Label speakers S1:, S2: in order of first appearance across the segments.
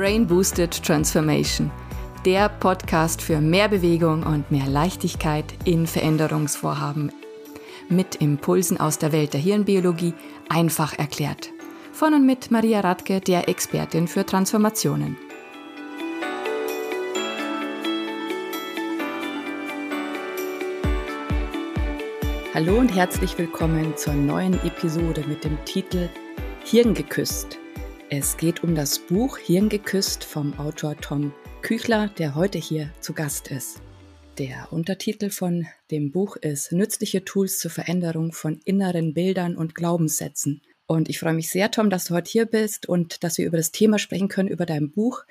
S1: Brain Boosted Transformation, der Podcast für mehr Bewegung und mehr Leichtigkeit in Veränderungsvorhaben. Mit Impulsen aus der Welt der Hirnbiologie einfach erklärt. Von und mit Maria Radke, der Expertin für Transformationen. Hallo und herzlich willkommen zur neuen Episode mit dem Titel Hirngeküsst. Es geht um das Buch Hirngeküsst vom Autor Tom Küchler, der heute hier zu Gast ist. Der Untertitel von dem Buch ist Nützliche Tools zur Veränderung von inneren Bildern und Glaubenssätzen. Und ich freue mich sehr, Tom, dass du heute hier bist und dass wir über das Thema sprechen können, über dein Buch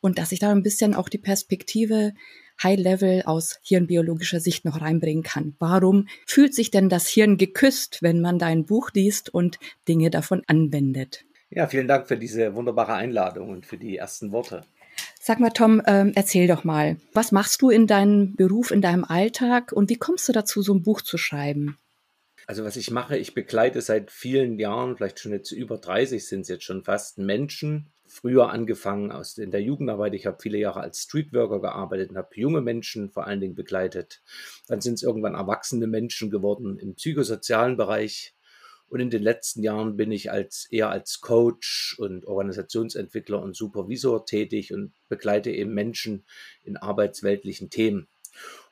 S1: und dass ich da ein bisschen auch die Perspektive High-Level aus hirnbiologischer Sicht noch reinbringen kann. Warum fühlt sich denn das Hirn geküsst, wenn man dein Buch liest und Dinge davon anwendet?
S2: Ja, vielen Dank für diese wunderbare Einladung und für die ersten Worte.
S1: Sag mal, Tom, ähm, erzähl doch mal, was machst du in deinem Beruf, in deinem Alltag und wie kommst du dazu, so ein Buch zu schreiben?
S2: Also was ich mache, ich begleite seit vielen Jahren, vielleicht schon jetzt über 30 sind es jetzt schon fast, Menschen. Früher angefangen aus in der Jugendarbeit. Ich habe viele Jahre als Streetworker gearbeitet und habe junge Menschen vor allen Dingen begleitet. Dann sind es irgendwann erwachsene Menschen geworden im psychosozialen Bereich. Und in den letzten Jahren bin ich als eher als Coach und Organisationsentwickler und Supervisor tätig und begleite eben Menschen in arbeitsweltlichen Themen.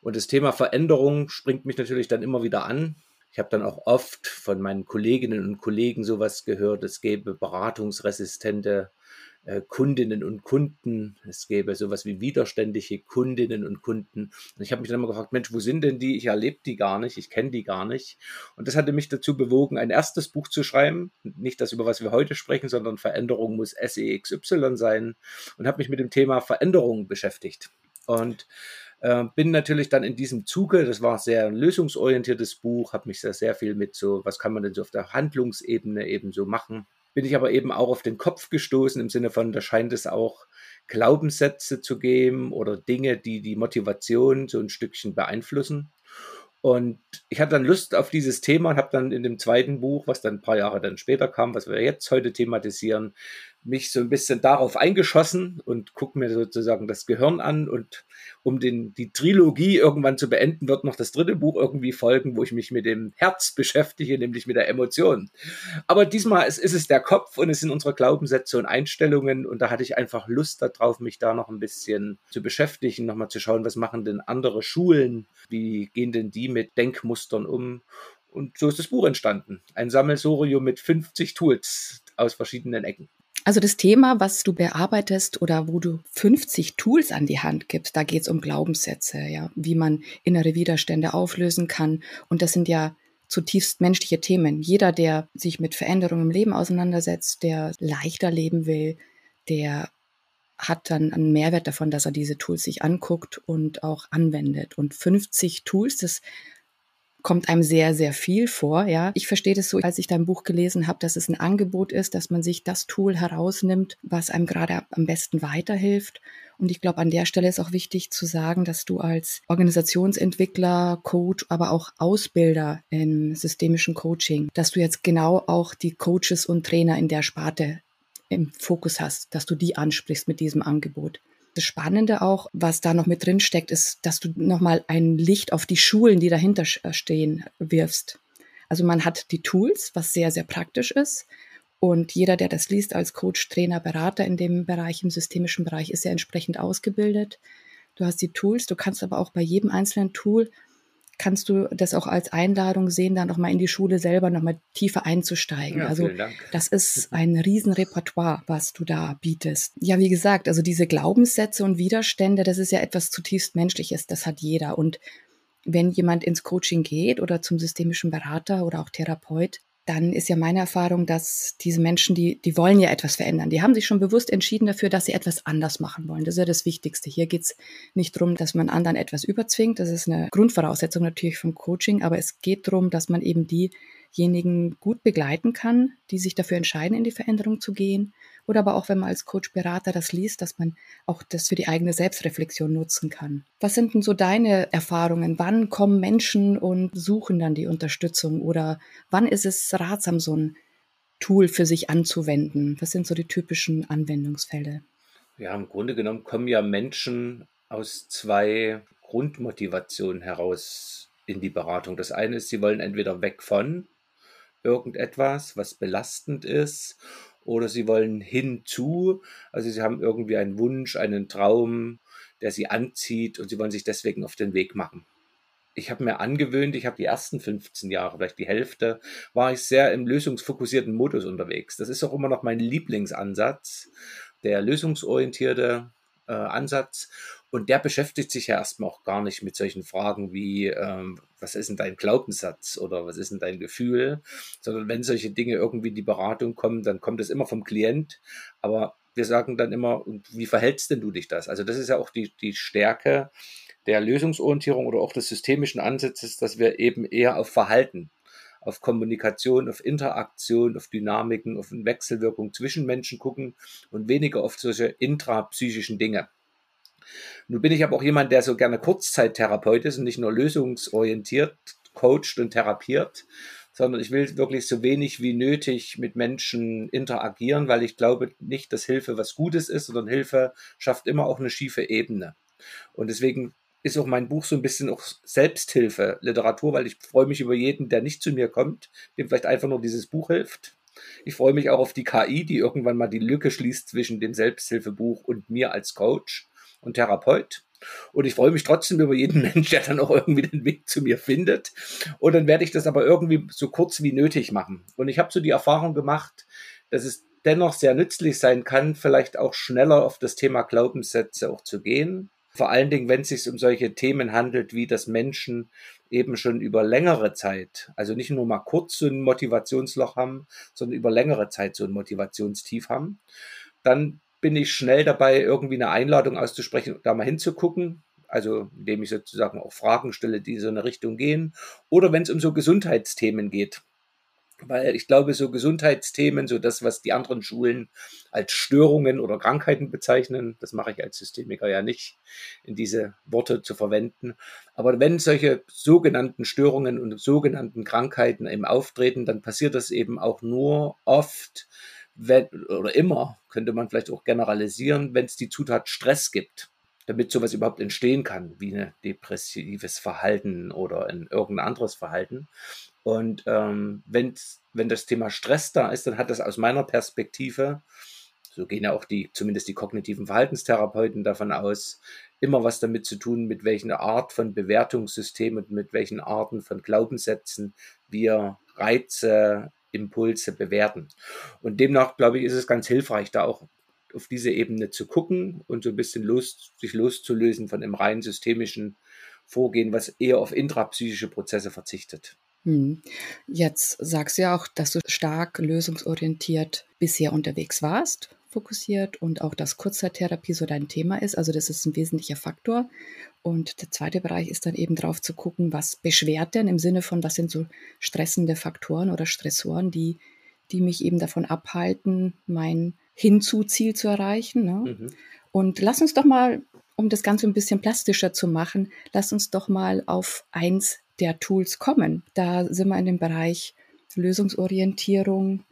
S2: Und das Thema Veränderung springt mich natürlich dann immer wieder an. Ich habe dann auch oft von meinen Kolleginnen und Kollegen sowas gehört, es gäbe beratungsresistente Kundinnen und Kunden. Es gäbe sowas wie widerständige Kundinnen und Kunden. Und ich habe mich dann immer gefragt, Mensch, wo sind denn die? Ich erlebe die gar nicht, ich kenne die gar nicht. Und das hatte mich dazu bewogen, ein erstes Buch zu schreiben. Nicht das, über was wir heute sprechen, sondern Veränderung muss SEXY sein. Und habe mich mit dem Thema Veränderung beschäftigt. Und äh, bin natürlich dann in diesem Zuge, das war sehr lösungsorientiertes Buch, habe mich sehr, sehr viel mit so, was kann man denn so auf der Handlungsebene eben so machen, bin ich aber eben auch auf den Kopf gestoßen im Sinne von, da scheint es auch Glaubenssätze zu geben oder Dinge, die die Motivation so ein Stückchen beeinflussen. Und ich hatte dann Lust auf dieses Thema und habe dann in dem zweiten Buch, was dann ein paar Jahre dann später kam, was wir jetzt heute thematisieren, mich so ein bisschen darauf eingeschossen und gucke mir sozusagen das Gehirn an und um den, die Trilogie irgendwann zu beenden, wird noch das dritte Buch irgendwie folgen, wo ich mich mit dem Herz beschäftige, nämlich mit der Emotion. Aber diesmal ist, ist es der Kopf und es sind unsere Glaubenssätze und Einstellungen und da hatte ich einfach Lust darauf, mich da noch ein bisschen zu beschäftigen, nochmal zu schauen, was machen denn andere Schulen, wie gehen denn die mit Denkmustern um und so ist das Buch entstanden. Ein Sammelsurium mit 50 Tools aus verschiedenen Ecken.
S1: Also das Thema, was du bearbeitest oder wo du 50 Tools an die Hand gibst, da geht es um Glaubenssätze, ja, wie man innere Widerstände auflösen kann. Und das sind ja zutiefst menschliche Themen. Jeder, der sich mit Veränderungen im Leben auseinandersetzt, der leichter leben will, der hat dann einen Mehrwert davon, dass er diese Tools sich anguckt und auch anwendet. Und 50 Tools, das kommt einem sehr, sehr viel vor. Ja, ich verstehe das so, als ich dein Buch gelesen habe, dass es ein Angebot ist, dass man sich das Tool herausnimmt, was einem gerade am besten weiterhilft. Und ich glaube, an der Stelle ist auch wichtig zu sagen, dass du als Organisationsentwickler, Coach, aber auch Ausbilder im systemischen Coaching, dass du jetzt genau auch die Coaches und Trainer in der Sparte im Fokus hast, dass du die ansprichst mit diesem Angebot. Das Spannende auch, was da noch mit drin steckt, ist, dass du nochmal ein Licht auf die Schulen, die dahinter äh, stehen, wirfst. Also man hat die Tools, was sehr, sehr praktisch ist. Und jeder, der das liest als Coach, Trainer, Berater in dem Bereich, im systemischen Bereich, ist ja entsprechend ausgebildet. Du hast die Tools, du kannst aber auch bei jedem einzelnen Tool kannst du das auch als Einladung sehen, da nochmal in die Schule selber nochmal tiefer einzusteigen. Ja, also das ist ein Riesenrepertoire, was du da bietest. Ja, wie gesagt, also diese Glaubenssätze und Widerstände, das ist ja etwas zutiefst Menschliches, das hat jeder. Und wenn jemand ins Coaching geht oder zum systemischen Berater oder auch Therapeut, dann ist ja meine Erfahrung, dass diese Menschen, die, die wollen ja etwas verändern. Die haben sich schon bewusst entschieden dafür, dass sie etwas anders machen wollen. Das ist ja das Wichtigste. Hier geht es nicht darum, dass man anderen etwas überzwingt. Das ist eine Grundvoraussetzung natürlich vom Coaching, aber es geht darum, dass man eben diejenigen gut begleiten kann, die sich dafür entscheiden, in die Veränderung zu gehen oder aber auch, wenn man als Coach-Berater das liest, dass man auch das für die eigene Selbstreflexion nutzen kann. Was sind denn so deine Erfahrungen? Wann kommen Menschen und suchen dann die Unterstützung oder wann ist es ratsam, so ein Tool für sich anzuwenden? Was sind so die typischen Anwendungsfälle?
S2: Ja, im Grunde genommen kommen ja Menschen aus zwei Grundmotivationen heraus in die Beratung. Das eine ist, sie wollen entweder weg von irgendetwas, was belastend ist, oder sie wollen hinzu, also sie haben irgendwie einen Wunsch, einen Traum, der sie anzieht und sie wollen sich deswegen auf den Weg machen. Ich habe mir angewöhnt, ich habe die ersten 15 Jahre, vielleicht die Hälfte, war ich sehr im lösungsfokussierten Modus unterwegs. Das ist auch immer noch mein Lieblingsansatz, der lösungsorientierte äh, Ansatz. Und der beschäftigt sich ja erstmal auch gar nicht mit solchen Fragen wie, ähm, was ist denn dein Glaubenssatz oder was ist denn dein Gefühl, sondern wenn solche Dinge irgendwie in die Beratung kommen, dann kommt es immer vom Klient. Aber wir sagen dann immer, wie verhältst denn du dich das? Also das ist ja auch die, die Stärke der Lösungsorientierung oder auch des systemischen Ansatzes, dass wir eben eher auf Verhalten auf Kommunikation, auf Interaktion, auf Dynamiken, auf Wechselwirkung zwischen Menschen gucken und weniger auf solche intrapsychischen Dinge. Nun bin ich aber auch jemand, der so gerne Kurzzeittherapeut ist und nicht nur lösungsorientiert coacht und therapiert, sondern ich will wirklich so wenig wie nötig mit Menschen interagieren, weil ich glaube nicht, dass Hilfe was Gutes ist, sondern Hilfe schafft immer auch eine schiefe Ebene. Und deswegen ist auch mein Buch so ein bisschen auch Selbsthilfe, Literatur, weil ich freue mich über jeden, der nicht zu mir kommt, dem vielleicht einfach nur dieses Buch hilft. Ich freue mich auch auf die KI, die irgendwann mal die Lücke schließt zwischen dem Selbsthilfebuch und mir als Coach und Therapeut. Und ich freue mich trotzdem über jeden Mensch, der dann auch irgendwie den Weg zu mir findet. Und dann werde ich das aber irgendwie so kurz wie nötig machen. Und ich habe so die Erfahrung gemacht, dass es dennoch sehr nützlich sein kann, vielleicht auch schneller auf das Thema Glaubenssätze auch zu gehen. Vor allen Dingen, wenn es sich um solche Themen handelt, wie dass Menschen eben schon über längere Zeit, also nicht nur mal kurz so ein Motivationsloch haben, sondern über längere Zeit so ein Motivationstief haben, dann bin ich schnell dabei, irgendwie eine Einladung auszusprechen, da mal hinzugucken. Also indem ich sozusagen auch Fragen stelle, die so in eine Richtung gehen. Oder wenn es um so Gesundheitsthemen geht. Weil ich glaube, so Gesundheitsthemen, so das, was die anderen Schulen als Störungen oder Krankheiten bezeichnen, das mache ich als Systemiker ja nicht, in diese Worte zu verwenden. Aber wenn solche sogenannten Störungen und sogenannten Krankheiten eben auftreten, dann passiert das eben auch nur oft, wenn, oder immer, könnte man vielleicht auch generalisieren, wenn es die Zutat Stress gibt, damit sowas überhaupt entstehen kann, wie ein depressives Verhalten oder ein irgendein anderes Verhalten. Und ähm, wenn das Thema Stress da ist, dann hat das aus meiner Perspektive, so gehen ja auch die, zumindest die kognitiven Verhaltenstherapeuten davon aus, immer was damit zu tun, mit welchen Art von Bewertungssystemen und mit welchen Arten von Glaubenssätzen wir Reize Impulse bewerten. Und demnach, glaube ich, ist es ganz hilfreich, da auch auf diese Ebene zu gucken und so ein bisschen los, sich loszulösen von dem rein systemischen Vorgehen, was eher auf intrapsychische Prozesse verzichtet.
S1: Hm. Jetzt sagst du ja auch, dass du stark lösungsorientiert bisher unterwegs warst fokussiert und auch, dass Kurzzeittherapie so dein Thema ist. Also das ist ein wesentlicher Faktor. Und der zweite Bereich ist dann eben drauf zu gucken, was beschwert denn im Sinne von, was sind so stressende Faktoren oder Stressoren, die, die mich eben davon abhalten, mein Hinzu-Ziel zu erreichen. Ne? Mhm. Und lass uns doch mal, um das Ganze ein bisschen plastischer zu machen, lass uns doch mal auf eins der Tools kommen. Da sind wir in dem Bereich Lösungsorientierung,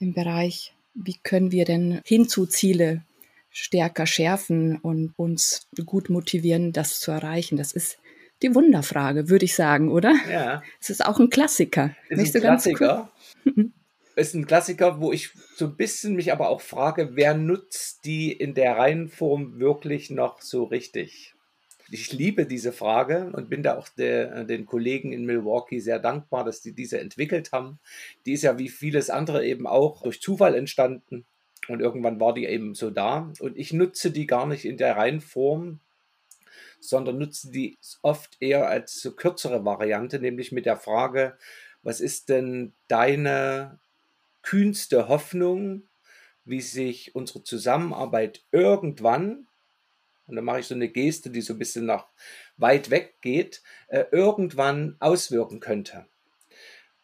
S1: im Bereich wie können wir denn Hinzu-Ziele stärker schärfen und uns gut motivieren, das zu erreichen? Das ist die Wunderfrage, würde ich sagen, oder?
S2: Ja.
S1: Es ist auch ein Klassiker.
S2: Ist ein Klassiker. ist ein Klassiker, wo ich so ein bisschen mich aber auch frage, wer nutzt die in der Reihenform wirklich noch so richtig? Ich liebe diese Frage und bin da auch der, den Kollegen in Milwaukee sehr dankbar, dass die diese entwickelt haben. Die ist ja wie vieles andere eben auch durch Zufall entstanden und irgendwann war die eben so da und ich nutze die gar nicht in der Reihenform, sondern nutze die oft eher als kürzere Variante, nämlich mit der Frage, was ist denn deine kühnste Hoffnung, wie sich unsere Zusammenarbeit irgendwann und dann mache ich so eine Geste, die so ein bisschen nach weit weg geht, äh, irgendwann auswirken könnte.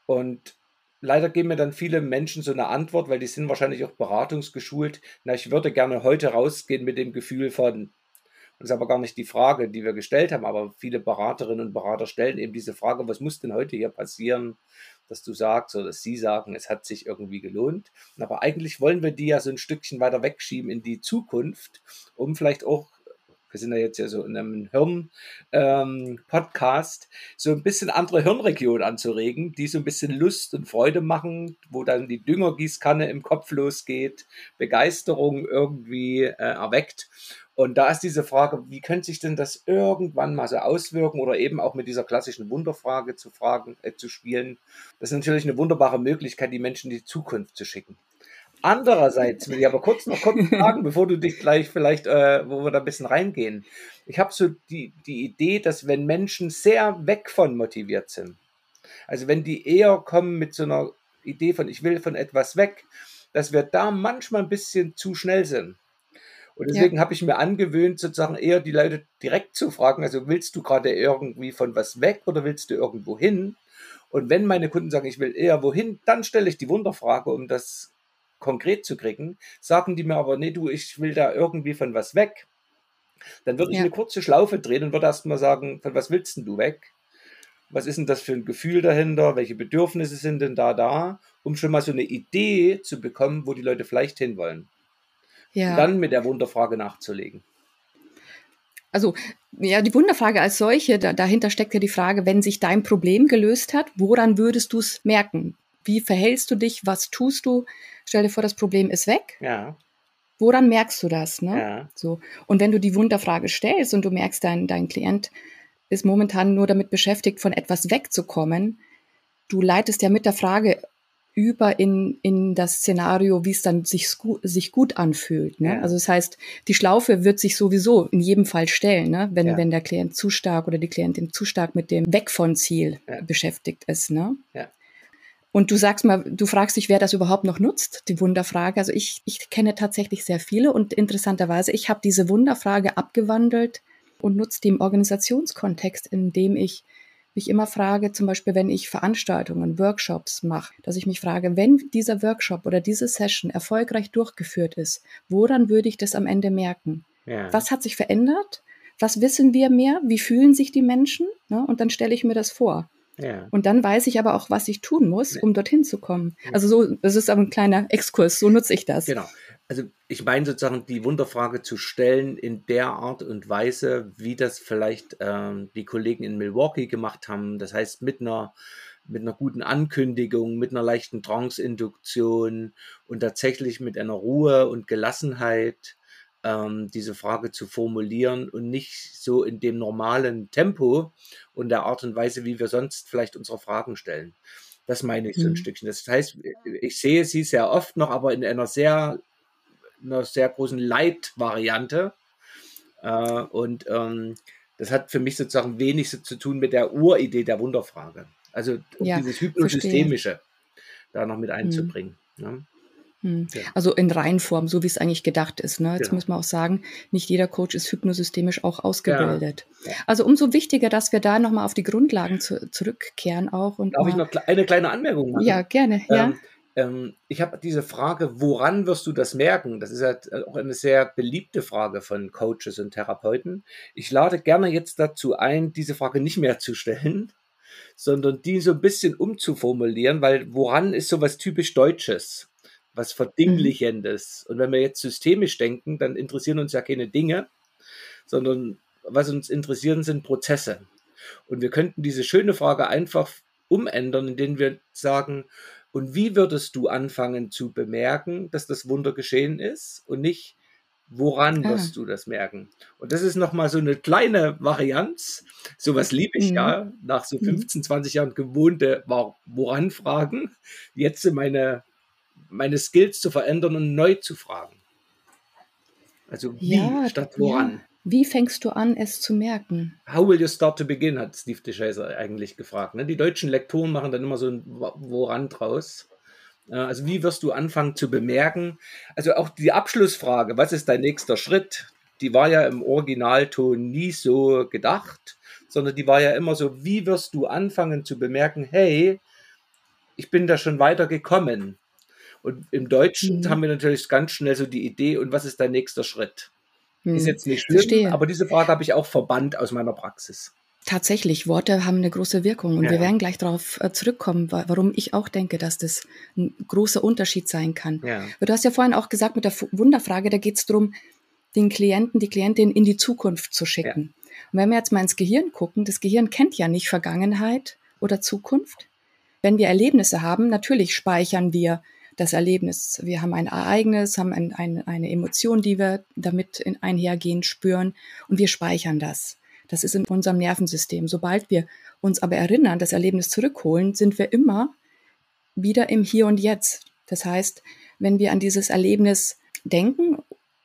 S2: Und leider geben mir dann viele Menschen so eine Antwort, weil die sind wahrscheinlich auch beratungsgeschult. Na, ich würde gerne heute rausgehen mit dem Gefühl von, das ist aber gar nicht die Frage, die wir gestellt haben, aber viele Beraterinnen und Berater stellen eben diese Frage, was muss denn heute hier passieren, dass du sagst oder dass sie sagen, es hat sich irgendwie gelohnt. Aber eigentlich wollen wir die ja so ein Stückchen weiter wegschieben in die Zukunft, um vielleicht auch wir sind ja jetzt ja so in einem Hirn-Podcast, ähm, so ein bisschen andere Hirnregion anzuregen, die so ein bisschen Lust und Freude machen, wo dann die Düngergießkanne im Kopf losgeht, Begeisterung irgendwie äh, erweckt. Und da ist diese Frage, wie könnte sich denn das irgendwann mal so auswirken oder eben auch mit dieser klassischen Wunderfrage zu fragen, äh, zu spielen. Das ist natürlich eine wunderbare Möglichkeit, die Menschen in die Zukunft zu schicken. Andererseits will ich aber kurz noch kurz fragen, bevor du dich gleich vielleicht, äh, wo wir da ein bisschen reingehen. Ich habe so die, die Idee, dass wenn Menschen sehr weg von motiviert sind, also wenn die eher kommen mit so einer Idee von, ich will von etwas weg, dass wir da manchmal ein bisschen zu schnell sind. Und deswegen ja. habe ich mir angewöhnt, sozusagen eher die Leute direkt zu fragen, also willst du gerade irgendwie von was weg oder willst du irgendwo hin? Und wenn meine Kunden sagen, ich will eher wohin, dann stelle ich die Wunderfrage, um das konkret zu kriegen. Sagen die mir aber, nee, du, ich will da irgendwie von was weg. Dann würde ich ja. eine kurze Schlaufe drehen und würde erstmal sagen, von was willst denn du weg? Was ist denn das für ein Gefühl dahinter? Welche Bedürfnisse sind denn da da? Um schon mal so eine Idee zu bekommen, wo die Leute vielleicht hinwollen ja. dann mit der Wunderfrage nachzulegen.
S1: Also, ja, die Wunderfrage als solche, da, dahinter steckt ja die Frage, wenn sich dein Problem gelöst hat, woran würdest du es merken? Wie verhältst du dich? Was tust du? Stell dir vor, das Problem ist weg.
S2: Ja.
S1: Woran merkst du das? Ne?
S2: Ja.
S1: So. Und wenn du die Wunderfrage stellst und du merkst, dein, dein Klient ist momentan nur damit beschäftigt, von etwas wegzukommen, du leitest ja mit der Frage über in, in das Szenario, wie es dann sich, sich gut anfühlt. Ne? Ja. Also das heißt, die Schlaufe wird sich sowieso in jedem Fall stellen, ne? wenn, ja. wenn der Klient zu stark oder die Klientin zu stark mit dem Weg von Ziel ja. beschäftigt ist. Ne?
S2: Ja.
S1: Und du sagst mal, du fragst dich, wer das überhaupt noch nutzt, die Wunderfrage. Also ich, ich kenne tatsächlich sehr viele und interessanterweise, ich habe diese Wunderfrage abgewandelt und nutze die im Organisationskontext, in dem ich mich immer frage, zum Beispiel, wenn ich Veranstaltungen, Workshops mache, dass ich mich frage, wenn dieser Workshop oder diese Session erfolgreich durchgeführt ist, woran würde ich das am Ende merken? Ja. Was hat sich verändert? Was wissen wir mehr? Wie fühlen sich die Menschen? Ne? Und dann stelle ich mir das vor.
S2: Ja.
S1: Und dann weiß ich aber auch, was ich tun muss, um dorthin zu kommen. Also so, das ist aber ein kleiner Exkurs, so nutze ich das.
S2: Genau also ich meine sozusagen die Wunderfrage zu stellen in der Art und Weise, wie das vielleicht ähm, die Kollegen in Milwaukee gemacht haben. Das heißt mit einer mit einer guten Ankündigung, mit einer leichten Trance-Induktion und tatsächlich mit einer Ruhe und Gelassenheit ähm, diese Frage zu formulieren und nicht so in dem normalen Tempo und der Art und Weise, wie wir sonst vielleicht unsere Fragen stellen. Das meine ich so ein mhm. Stückchen. Das heißt, ich sehe sie sehr oft noch, aber in einer sehr einer sehr großen Leitvariante. Äh, und ähm, das hat für mich sozusagen wenig so zu tun mit der Uridee der Wunderfrage. Also um ja, dieses Hypnosystemische da noch mit hm. einzubringen. Hm. Ne?
S1: Hm. Ja. Also in Reihenform, so wie es eigentlich gedacht ist. Ne? Jetzt genau. muss man auch sagen, nicht jeder Coach ist hypnosystemisch auch ausgebildet. Ja. Also umso wichtiger, dass wir da nochmal auf die Grundlagen zu, zurückkehren auch. Und
S2: Darf ich noch eine kleine Anmerkung machen?
S1: Ja, gerne. Ähm, ja
S2: ähm, ich habe diese Frage, woran wirst du das merken? Das ist halt auch eine sehr beliebte Frage von Coaches und Therapeuten. Ich lade gerne jetzt dazu ein, diese Frage nicht mehr zu stellen, sondern die so ein bisschen umzuformulieren, weil woran ist sowas typisch Deutsches? Was Verdinglichendes. Und wenn wir jetzt systemisch denken, dann interessieren uns ja keine Dinge, sondern was uns interessieren, sind Prozesse. Und wir könnten diese schöne Frage einfach umändern, indem wir sagen, und wie würdest du anfangen zu bemerken, dass das Wunder geschehen ist und nicht, woran ah. wirst du das merken? Und das ist nochmal so eine kleine Varianz. Sowas liebe ich mhm. ja, nach so 15, mhm. 20 Jahren gewohnte woran fragen, jetzt meine, meine Skills zu verändern und neu zu fragen. Also wie ja, statt woran. Ja.
S1: Wie fängst du an, es zu merken?
S2: How will you start to begin, hat Steve DeShazer eigentlich gefragt. Ne? Die deutschen Lektoren machen dann immer so ein Woran draus. Äh, also wie wirst du anfangen zu bemerken? Also auch die Abschlussfrage, was ist dein nächster Schritt? Die war ja im Originalton nie so gedacht, sondern die war ja immer so, wie wirst du anfangen zu bemerken, hey, ich bin da schon weiter gekommen. Und im Deutschen mhm. haben wir natürlich ganz schnell so die Idee, und was ist dein nächster Schritt? Hm. Ist jetzt nicht schlimm, Verstehe. aber diese Frage habe ich auch verbannt aus meiner Praxis.
S1: Tatsächlich, Worte haben eine große Wirkung und ja. wir werden gleich darauf äh, zurückkommen, warum ich auch denke, dass das ein großer Unterschied sein kann. Ja. Du hast ja vorhin auch gesagt mit der Wunderfrage, da geht es darum, den Klienten, die Klientin in die Zukunft zu schicken. Ja. Und wenn wir jetzt mal ins Gehirn gucken, das Gehirn kennt ja nicht Vergangenheit oder Zukunft. Wenn wir Erlebnisse haben, natürlich speichern wir das Erlebnis. Wir haben ein Ereignis, haben ein, ein, eine Emotion, die wir damit in einhergehen spüren und wir speichern das. Das ist in unserem Nervensystem. Sobald wir uns aber erinnern, das Erlebnis zurückholen, sind wir immer wieder im Hier und Jetzt. Das heißt, wenn wir an dieses Erlebnis denken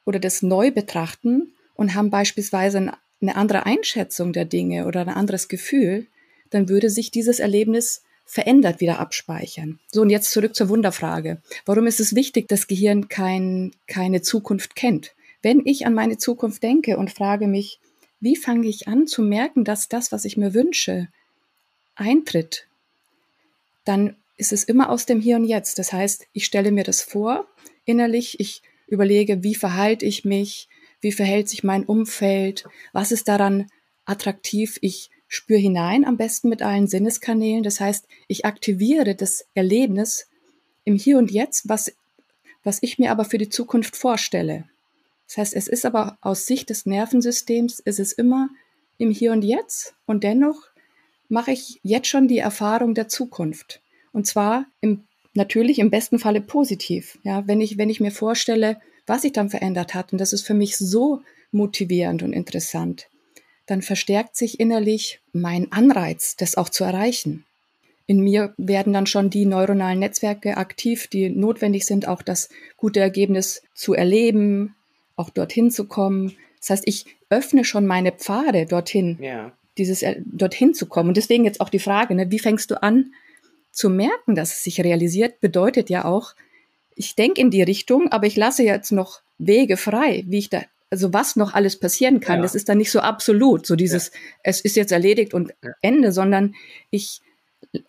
S1: oder das neu betrachten und haben beispielsweise eine andere Einschätzung der Dinge oder ein anderes Gefühl, dann würde sich dieses Erlebnis verändert wieder abspeichern. So, und jetzt zurück zur Wunderfrage. Warum ist es wichtig, dass Gehirn kein, keine Zukunft kennt? Wenn ich an meine Zukunft denke und frage mich, wie fange ich an zu merken, dass das, was ich mir wünsche, eintritt, dann ist es immer aus dem Hier und Jetzt. Das heißt, ich stelle mir das vor innerlich, ich überlege, wie verhalte ich mich, wie verhält sich mein Umfeld, was ist daran attraktiv, ich spüre hinein, am besten mit allen Sinneskanälen. Das heißt, ich aktiviere das Erlebnis im Hier und Jetzt, was, was ich mir aber für die Zukunft vorstelle. Das heißt, es ist aber aus Sicht des Nervensystems, ist es immer im Hier und Jetzt und dennoch mache ich jetzt schon die Erfahrung der Zukunft. Und zwar im, natürlich im besten Falle positiv. Ja, wenn ich, wenn ich mir vorstelle, was sich dann verändert hat, und das ist für mich so motivierend und interessant, dann verstärkt sich innerlich mein Anreiz, das auch zu erreichen. In mir werden dann schon die neuronalen Netzwerke aktiv, die notwendig sind, auch das gute Ergebnis zu erleben, auch dorthin zu kommen. Das heißt, ich öffne schon meine Pfade dorthin, ja. dieses äh, dorthin zu kommen. Und deswegen jetzt auch die Frage, ne, wie fängst du an zu merken, dass es sich realisiert, bedeutet ja auch, ich denke in die Richtung, aber ich lasse jetzt noch Wege frei, wie ich da, also was noch alles passieren kann. Ja. Das ist dann nicht so absolut, so dieses, ja. es ist jetzt erledigt und ja. Ende, sondern ich,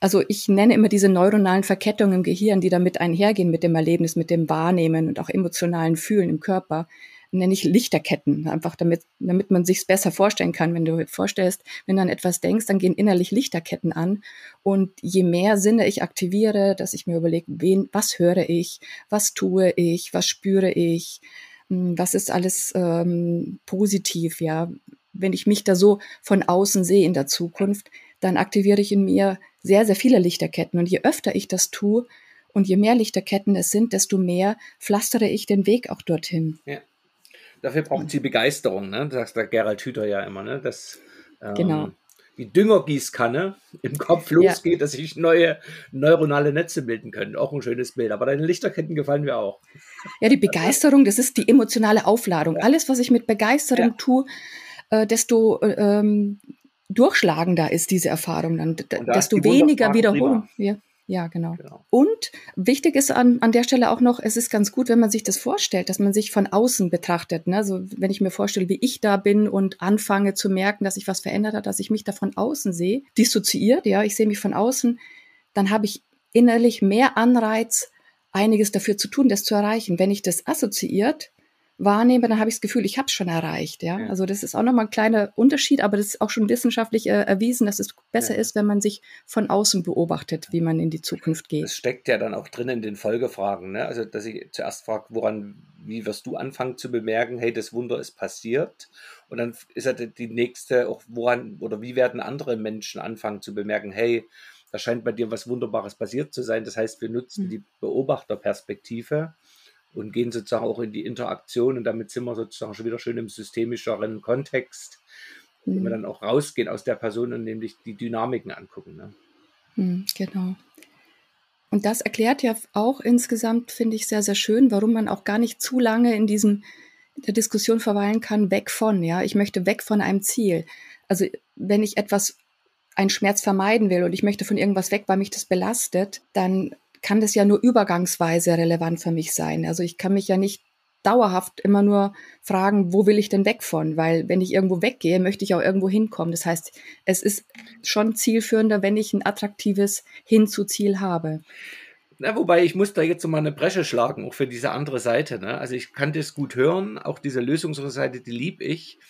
S1: also ich nenne immer diese neuronalen Verkettungen im Gehirn, die damit einhergehen mit dem Erlebnis, mit dem Wahrnehmen und auch emotionalen Fühlen im Körper nenne ich Lichterketten, einfach damit, damit man sich besser vorstellen kann. Wenn du vorstellst, wenn du an etwas denkst, dann gehen innerlich Lichterketten an. Und je mehr Sinne ich aktiviere, dass ich mir überlege, wen, was höre ich, was tue ich, was spüre ich, was ist alles ähm, positiv, ja. Wenn ich mich da so von außen sehe in der Zukunft, dann aktiviere ich in mir sehr, sehr viele Lichterketten. Und je öfter ich das tue, und je mehr Lichterketten es sind, desto mehr pflastere ich den Weg auch dorthin.
S2: Ja. Dafür braucht sie Begeisterung, ne? Das sagt der Gerald Hüther ja immer, ne? Dass ähm, genau. Die Düngergießkanne im Kopf losgeht, ja. dass sich neue neuronale Netze bilden können. Auch ein schönes Bild. Aber deine Lichterketten gefallen mir auch.
S1: Ja, die Begeisterung, das ist die emotionale Aufladung. Ja. Alles, was ich mit Begeisterung ja. tue, äh, desto äh, ähm, durchschlagender ist diese Erfahrung dann, desto weniger Wiederholung. Ja. Ja, genau. genau. Und wichtig ist an, an der Stelle auch noch, es ist ganz gut, wenn man sich das vorstellt, dass man sich von außen betrachtet. Ne? Also wenn ich mir vorstelle, wie ich da bin und anfange zu merken, dass sich was verändert hat, dass ich mich da von außen sehe, dissoziiert, ja, ich sehe mich von außen, dann habe ich innerlich mehr Anreiz, einiges dafür zu tun, das zu erreichen. Wenn ich das assoziiert, wahrnehme, dann habe ich das Gefühl, ich habe es schon erreicht. Ja? Also das ist auch nochmal ein kleiner Unterschied, aber das ist auch schon wissenschaftlich äh, erwiesen, dass es besser ist, wenn man sich von außen beobachtet, wie man in die Zukunft geht.
S2: Das steckt ja dann auch drin in den Folgefragen. Ne? Also dass ich zuerst frage, woran, wie wirst du anfangen zu bemerken, hey, das Wunder ist passiert? Und dann ist ja die nächste, auch woran oder wie werden andere Menschen anfangen zu bemerken, hey, da scheint bei dir was Wunderbares passiert zu sein. Das heißt, wir nutzen mhm. die Beobachterperspektive und gehen sozusagen auch in die Interaktion und damit sind wir sozusagen schon wieder schön im systemischeren Kontext, mhm. wo wir dann auch rausgehen aus der Person und nämlich die Dynamiken angucken. Ne?
S1: Mhm, genau. Und das erklärt ja auch insgesamt, finde ich, sehr, sehr schön, warum man auch gar nicht zu lange in diesem der Diskussion verweilen kann, weg von, ja, ich möchte weg von einem Ziel. Also wenn ich etwas, einen Schmerz vermeiden will und ich möchte von irgendwas weg, weil mich das belastet, dann kann das ja nur übergangsweise relevant für mich sein. Also ich kann mich ja nicht dauerhaft immer nur fragen, wo will ich denn weg von? Weil wenn ich irgendwo weggehe, möchte ich auch irgendwo hinkommen. Das heißt, es ist schon zielführender, wenn ich ein attraktives Hinzu-Ziel habe.
S2: Na, wobei ich muss da jetzt mal eine Bresche schlagen, auch für diese andere Seite. Ne? Also ich kann das gut hören, auch diese Lösungsseite, die lieb ich.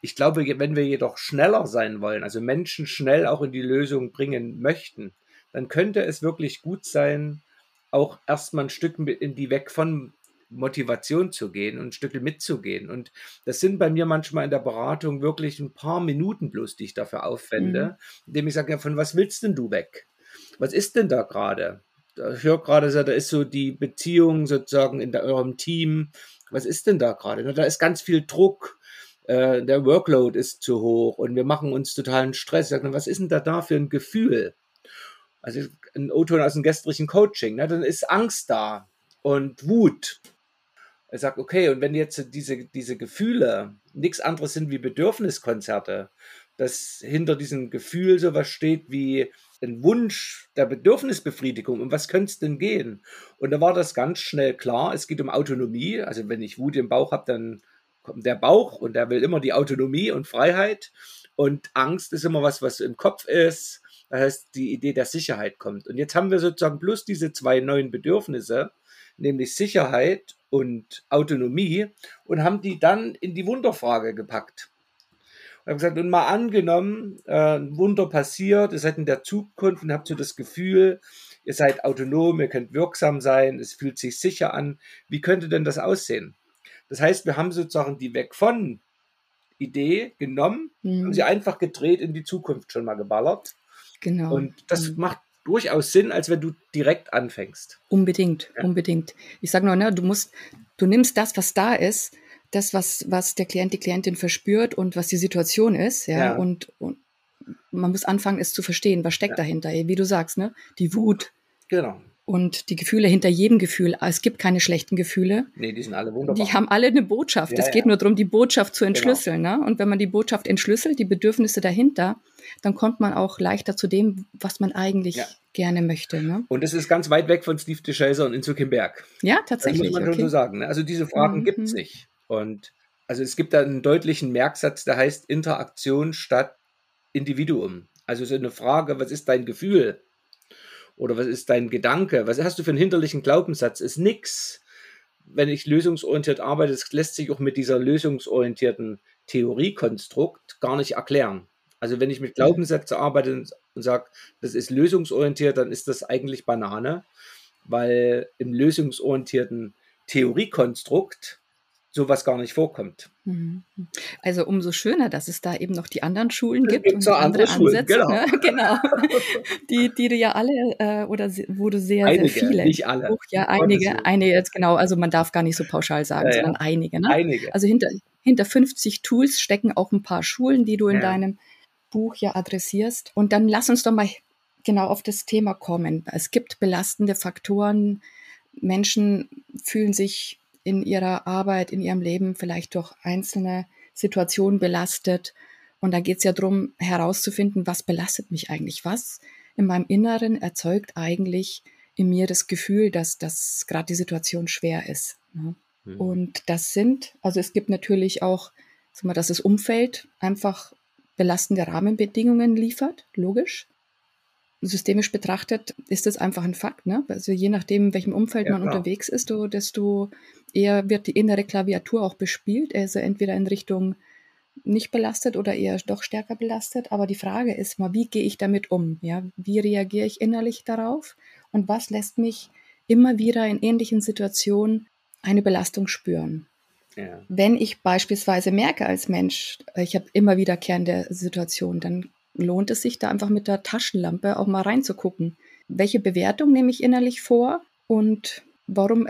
S2: Ich glaube, wenn wir jedoch schneller sein wollen, also Menschen schnell auch in die Lösung bringen möchten, dann könnte es wirklich gut sein, auch erstmal ein Stück in die weg von Motivation zu gehen und ein Stück mitzugehen. Und das sind bei mir manchmal in der Beratung wirklich ein paar Minuten bloß, die ich dafür aufwende, mhm. indem ich sage, ja, von was willst denn du weg? Was ist denn da gerade? Ich höre gerade, da ist so die Beziehung sozusagen in der, eurem Team. Was ist denn da gerade? Da ist ganz viel Druck äh, der Workload ist zu hoch und wir machen uns totalen Stress. Was ist denn da da für ein Gefühl? Also ein O-Ton aus dem gestrigen Coaching, ne? dann ist Angst da und Wut. Er sagt, okay, und wenn jetzt diese, diese Gefühle nichts anderes sind wie Bedürfniskonzerte, dass hinter diesem Gefühl sowas steht wie ein Wunsch der Bedürfnisbefriedigung. Um was könnte es denn gehen? Und da war das ganz schnell klar. Es geht um Autonomie. Also wenn ich Wut im Bauch habe, dann kommt der Bauch und der will immer die Autonomie und Freiheit. Und Angst ist immer was, was im Kopf ist. Das heißt, die Idee der Sicherheit kommt. Und jetzt haben wir sozusagen plus diese zwei neuen Bedürfnisse, nämlich Sicherheit und Autonomie, und haben die dann in die Wunderfrage gepackt. Und haben gesagt, und mal angenommen, äh, ein Wunder passiert, ihr seid in der Zukunft und habt so das Gefühl, ihr seid autonom, ihr könnt wirksam sein, es fühlt sich sicher an. Wie könnte denn das aussehen? Das heißt, wir haben sozusagen die Weg von Idee genommen, mhm. haben sie einfach gedreht in die Zukunft schon mal geballert. Genau. Und das mhm. macht durchaus Sinn, als wenn du direkt anfängst.
S1: Unbedingt, ja. unbedingt. Ich sage nur, ne, du musst, du nimmst das, was da ist, das, was, was der Klient, die Klientin verspürt und was die Situation ist, ja, ja. Und, und man muss anfangen, es zu verstehen, was steckt ja. dahinter, wie du sagst, ne? Die Wut. Genau und die Gefühle hinter jedem Gefühl. Es gibt keine schlechten Gefühle.
S2: Nee, die sind alle wunderbar.
S1: Die haben alle eine Botschaft. Ja, es geht ja. nur darum, die Botschaft zu genau. entschlüsseln. Genau. Ne? Und wenn man die Botschaft entschlüsselt, die Bedürfnisse dahinter, dann kommt man auch leichter zu dem, was man eigentlich ja. gerne möchte. Ne?
S2: Und es ist ganz weit weg von Steve DeShazer und Inzo Kimberg.
S1: Ja, tatsächlich. Das
S2: muss man okay. schon so sagen. Ne? Also diese Fragen mhm. gibt es nicht. Und also es gibt da einen deutlichen Merksatz, der heißt Interaktion statt Individuum. Also so eine Frage, was ist dein Gefühl? Oder was ist dein Gedanke? Was hast du für einen hinterlichen Glaubenssatz? Ist nix. Wenn ich lösungsorientiert arbeite, das lässt sich auch mit dieser lösungsorientierten Theoriekonstrukt gar nicht erklären. Also wenn ich mit Glaubenssätzen arbeite und, und sage, das ist lösungsorientiert, dann ist das eigentlich Banane, weil im lösungsorientierten Theoriekonstrukt sowas gar nicht vorkommt. Mhm.
S1: Also umso schöner, dass es da eben noch die anderen Schulen gibt und so andere, andere Schulen, Ansätze. Genau. Ne? genau. Die, die du ja alle äh, oder wo du sehr, einige, sehr viele.
S2: Nicht alle.
S1: Buch, ja, einige, einige jetzt genau, also man darf gar nicht so pauschal sagen, ja, sondern einige. Ne? Einige. Also hinter, hinter 50 Tools stecken auch ein paar Schulen, die du in ja. deinem Buch ja adressierst. Und dann lass uns doch mal genau auf das Thema kommen. Es gibt belastende Faktoren. Menschen fühlen sich in ihrer Arbeit, in ihrem Leben vielleicht durch einzelne Situationen belastet. Und da geht es ja darum, herauszufinden, was belastet mich eigentlich, was in meinem Inneren erzeugt eigentlich in mir das Gefühl, dass, dass gerade die Situation schwer ist. Ne? Mhm. Und das sind, also es gibt natürlich auch, sag mal, dass das Umfeld einfach belastende Rahmenbedingungen liefert, logisch systemisch betrachtet ist das einfach ein Fakt. Ne? Also je nachdem, in welchem Umfeld ja, man klar. unterwegs ist, desto eher wird die innere Klaviatur auch bespielt. Also entweder in Richtung nicht belastet oder eher doch stärker belastet. Aber die Frage ist mal, wie gehe ich damit um? Ja? Wie reagiere ich innerlich darauf? Und was lässt mich immer wieder in ähnlichen Situationen eine Belastung spüren? Ja. Wenn ich beispielsweise merke als Mensch, ich habe immer wiederkehrende Situationen, dann lohnt es sich da einfach mit der Taschenlampe auch mal reinzugucken. Welche Bewertung nehme ich innerlich vor und warum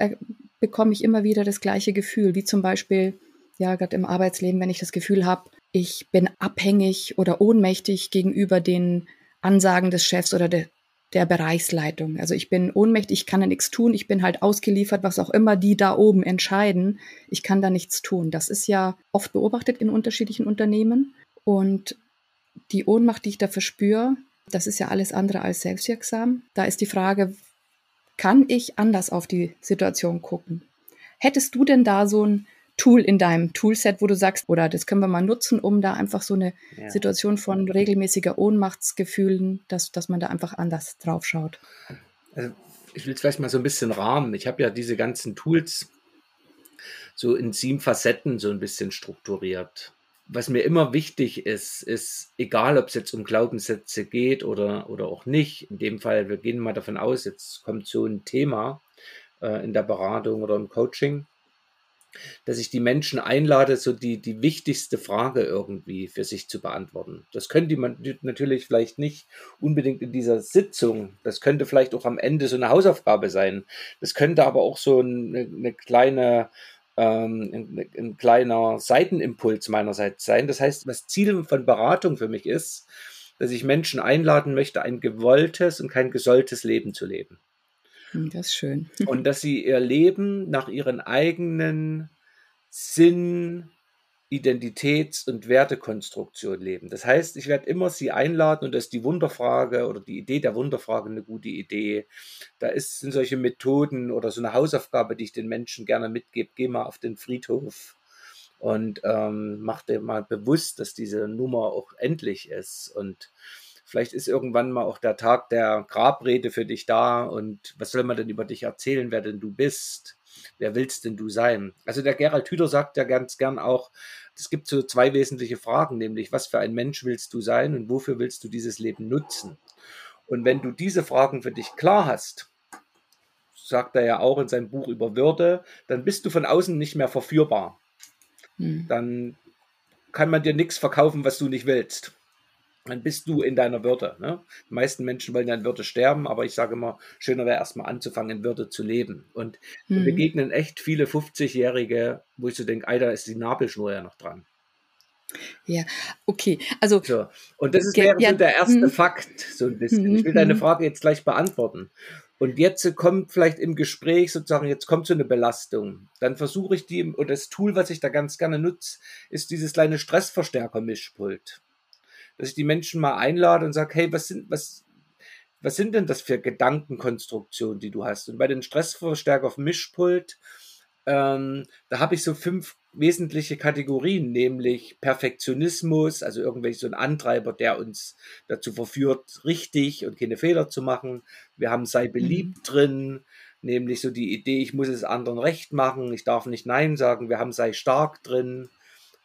S1: bekomme ich immer wieder das gleiche Gefühl, wie zum Beispiel, ja, gerade im Arbeitsleben, wenn ich das Gefühl habe, ich bin abhängig oder ohnmächtig gegenüber den Ansagen des Chefs oder de, der Bereichsleitung. Also ich bin ohnmächtig, ich kann da nichts tun, ich bin halt ausgeliefert, was auch immer die da oben entscheiden. Ich kann da nichts tun. Das ist ja oft beobachtet in unterschiedlichen Unternehmen. Und die Ohnmacht, die ich da verspüre, das ist ja alles andere als selbstwirksam. Da ist die Frage, kann ich anders auf die Situation gucken? Hättest du denn da so ein Tool in deinem Toolset, wo du sagst, oder das können wir mal nutzen, um da einfach so eine ja. Situation von regelmäßiger Ohnmachtsgefühlen, dass, dass man da einfach anders drauf schaut?
S2: Also ich will es vielleicht mal so ein bisschen rahmen. Ich habe ja diese ganzen Tools so in sieben Facetten so ein bisschen strukturiert was mir immer wichtig ist, ist, egal ob es jetzt um Glaubenssätze geht oder, oder auch nicht, in dem Fall, wir gehen mal davon aus, jetzt kommt so ein Thema äh, in der Beratung oder im Coaching, dass ich die Menschen einlade, so die, die wichtigste Frage irgendwie für sich zu beantworten. Das können die man natürlich vielleicht nicht unbedingt in dieser Sitzung. Das könnte vielleicht auch am Ende so eine Hausaufgabe sein. Das könnte aber auch so eine, eine kleine, ähm, ein, ein, kleiner Seitenimpuls meinerseits sein. Das heißt, was Ziel von Beratung für mich ist, dass ich Menschen einladen möchte, ein gewolltes und kein gesolltes Leben zu leben.
S1: Hm, das ist schön.
S2: Und dass sie ihr Leben nach ihren eigenen Sinn, Identitäts- und Wertekonstruktion leben. Das heißt, ich werde immer sie einladen und das ist die Wunderfrage oder die Idee der Wunderfrage eine gute Idee. Da ist, sind solche Methoden oder so eine Hausaufgabe, die ich den Menschen gerne mitgebe. Geh mal auf den Friedhof und ähm, mach dir mal bewusst, dass diese Nummer auch endlich ist und Vielleicht ist irgendwann mal auch der Tag der Grabrede für dich da und was soll man denn über dich erzählen, wer denn du bist? Wer willst denn du sein? Also der Gerald Hüder sagt ja ganz gern auch, es gibt so zwei wesentliche Fragen, nämlich was für ein Mensch willst du sein und wofür willst du dieses Leben nutzen? Und wenn du diese Fragen für dich klar hast, sagt er ja auch in seinem Buch über Würde, dann bist du von außen nicht mehr verführbar. Hm. Dann kann man dir nichts verkaufen, was du nicht willst dann bist du in deiner Würde. Ne? Die meisten Menschen wollen ja in Würde sterben, aber ich sage immer, schöner wäre erstmal anzufangen, in Würde zu leben. Und mhm. wir begegnen echt viele 50-Jährige, wo ich so denke, Alter, ist die Nabelschnur ja noch dran.
S1: Ja, okay. Also,
S2: so. Und das ist, wäre ja, so der erste mh. Fakt, so ein bisschen. Mhm. Ich will deine mhm. Frage jetzt gleich beantworten. Und jetzt kommt vielleicht im Gespräch sozusagen, jetzt kommt so eine Belastung. Dann versuche ich die, und das Tool, was ich da ganz gerne nutze, ist dieses kleine Stressverstärker-Mischpult dass ich die Menschen mal einlade und sage, hey, was sind, was, was sind denn das für Gedankenkonstruktionen, die du hast? Und bei den Stressverstärker auf Mischpult, ähm, da habe ich so fünf wesentliche Kategorien, nämlich Perfektionismus, also irgendwelche so ein Antreiber, der uns dazu verführt, richtig und keine Fehler zu machen. Wir haben sei beliebt mhm. drin, nämlich so die Idee, ich muss es anderen recht machen, ich darf nicht Nein sagen. Wir haben sei stark drin.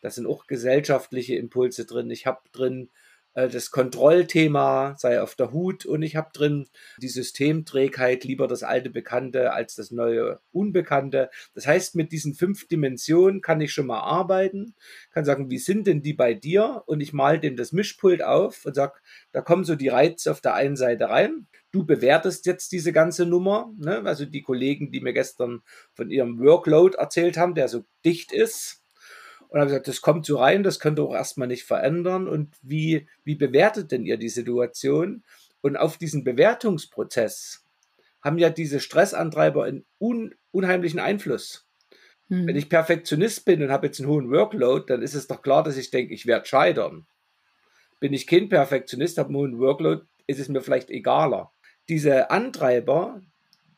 S2: Das sind auch gesellschaftliche Impulse drin. Ich habe drin das Kontrollthema, sei auf der Hut und ich habe drin die Systemträgheit, lieber das alte Bekannte als das neue Unbekannte. Das heißt, mit diesen fünf Dimensionen kann ich schon mal arbeiten, kann sagen, wie sind denn die bei dir? Und ich mal dem das Mischpult auf und sage, da kommen so die Reize auf der einen Seite rein. Du bewertest jetzt diese ganze Nummer, ne? also die Kollegen, die mir gestern von ihrem Workload erzählt haben, der so dicht ist, und habe gesagt, das kommt so rein, das könnt ihr auch erstmal nicht verändern. Und wie, wie bewertet denn ihr die Situation? Und auf diesen Bewertungsprozess haben ja diese Stressantreiber einen un, unheimlichen Einfluss. Hm. Wenn ich Perfektionist bin und habe jetzt einen hohen Workload, dann ist es doch klar, dass ich denke, ich werde scheitern. Bin ich kein Perfektionist, habe einen hohen Workload, ist es mir vielleicht egaler. Diese Antreiber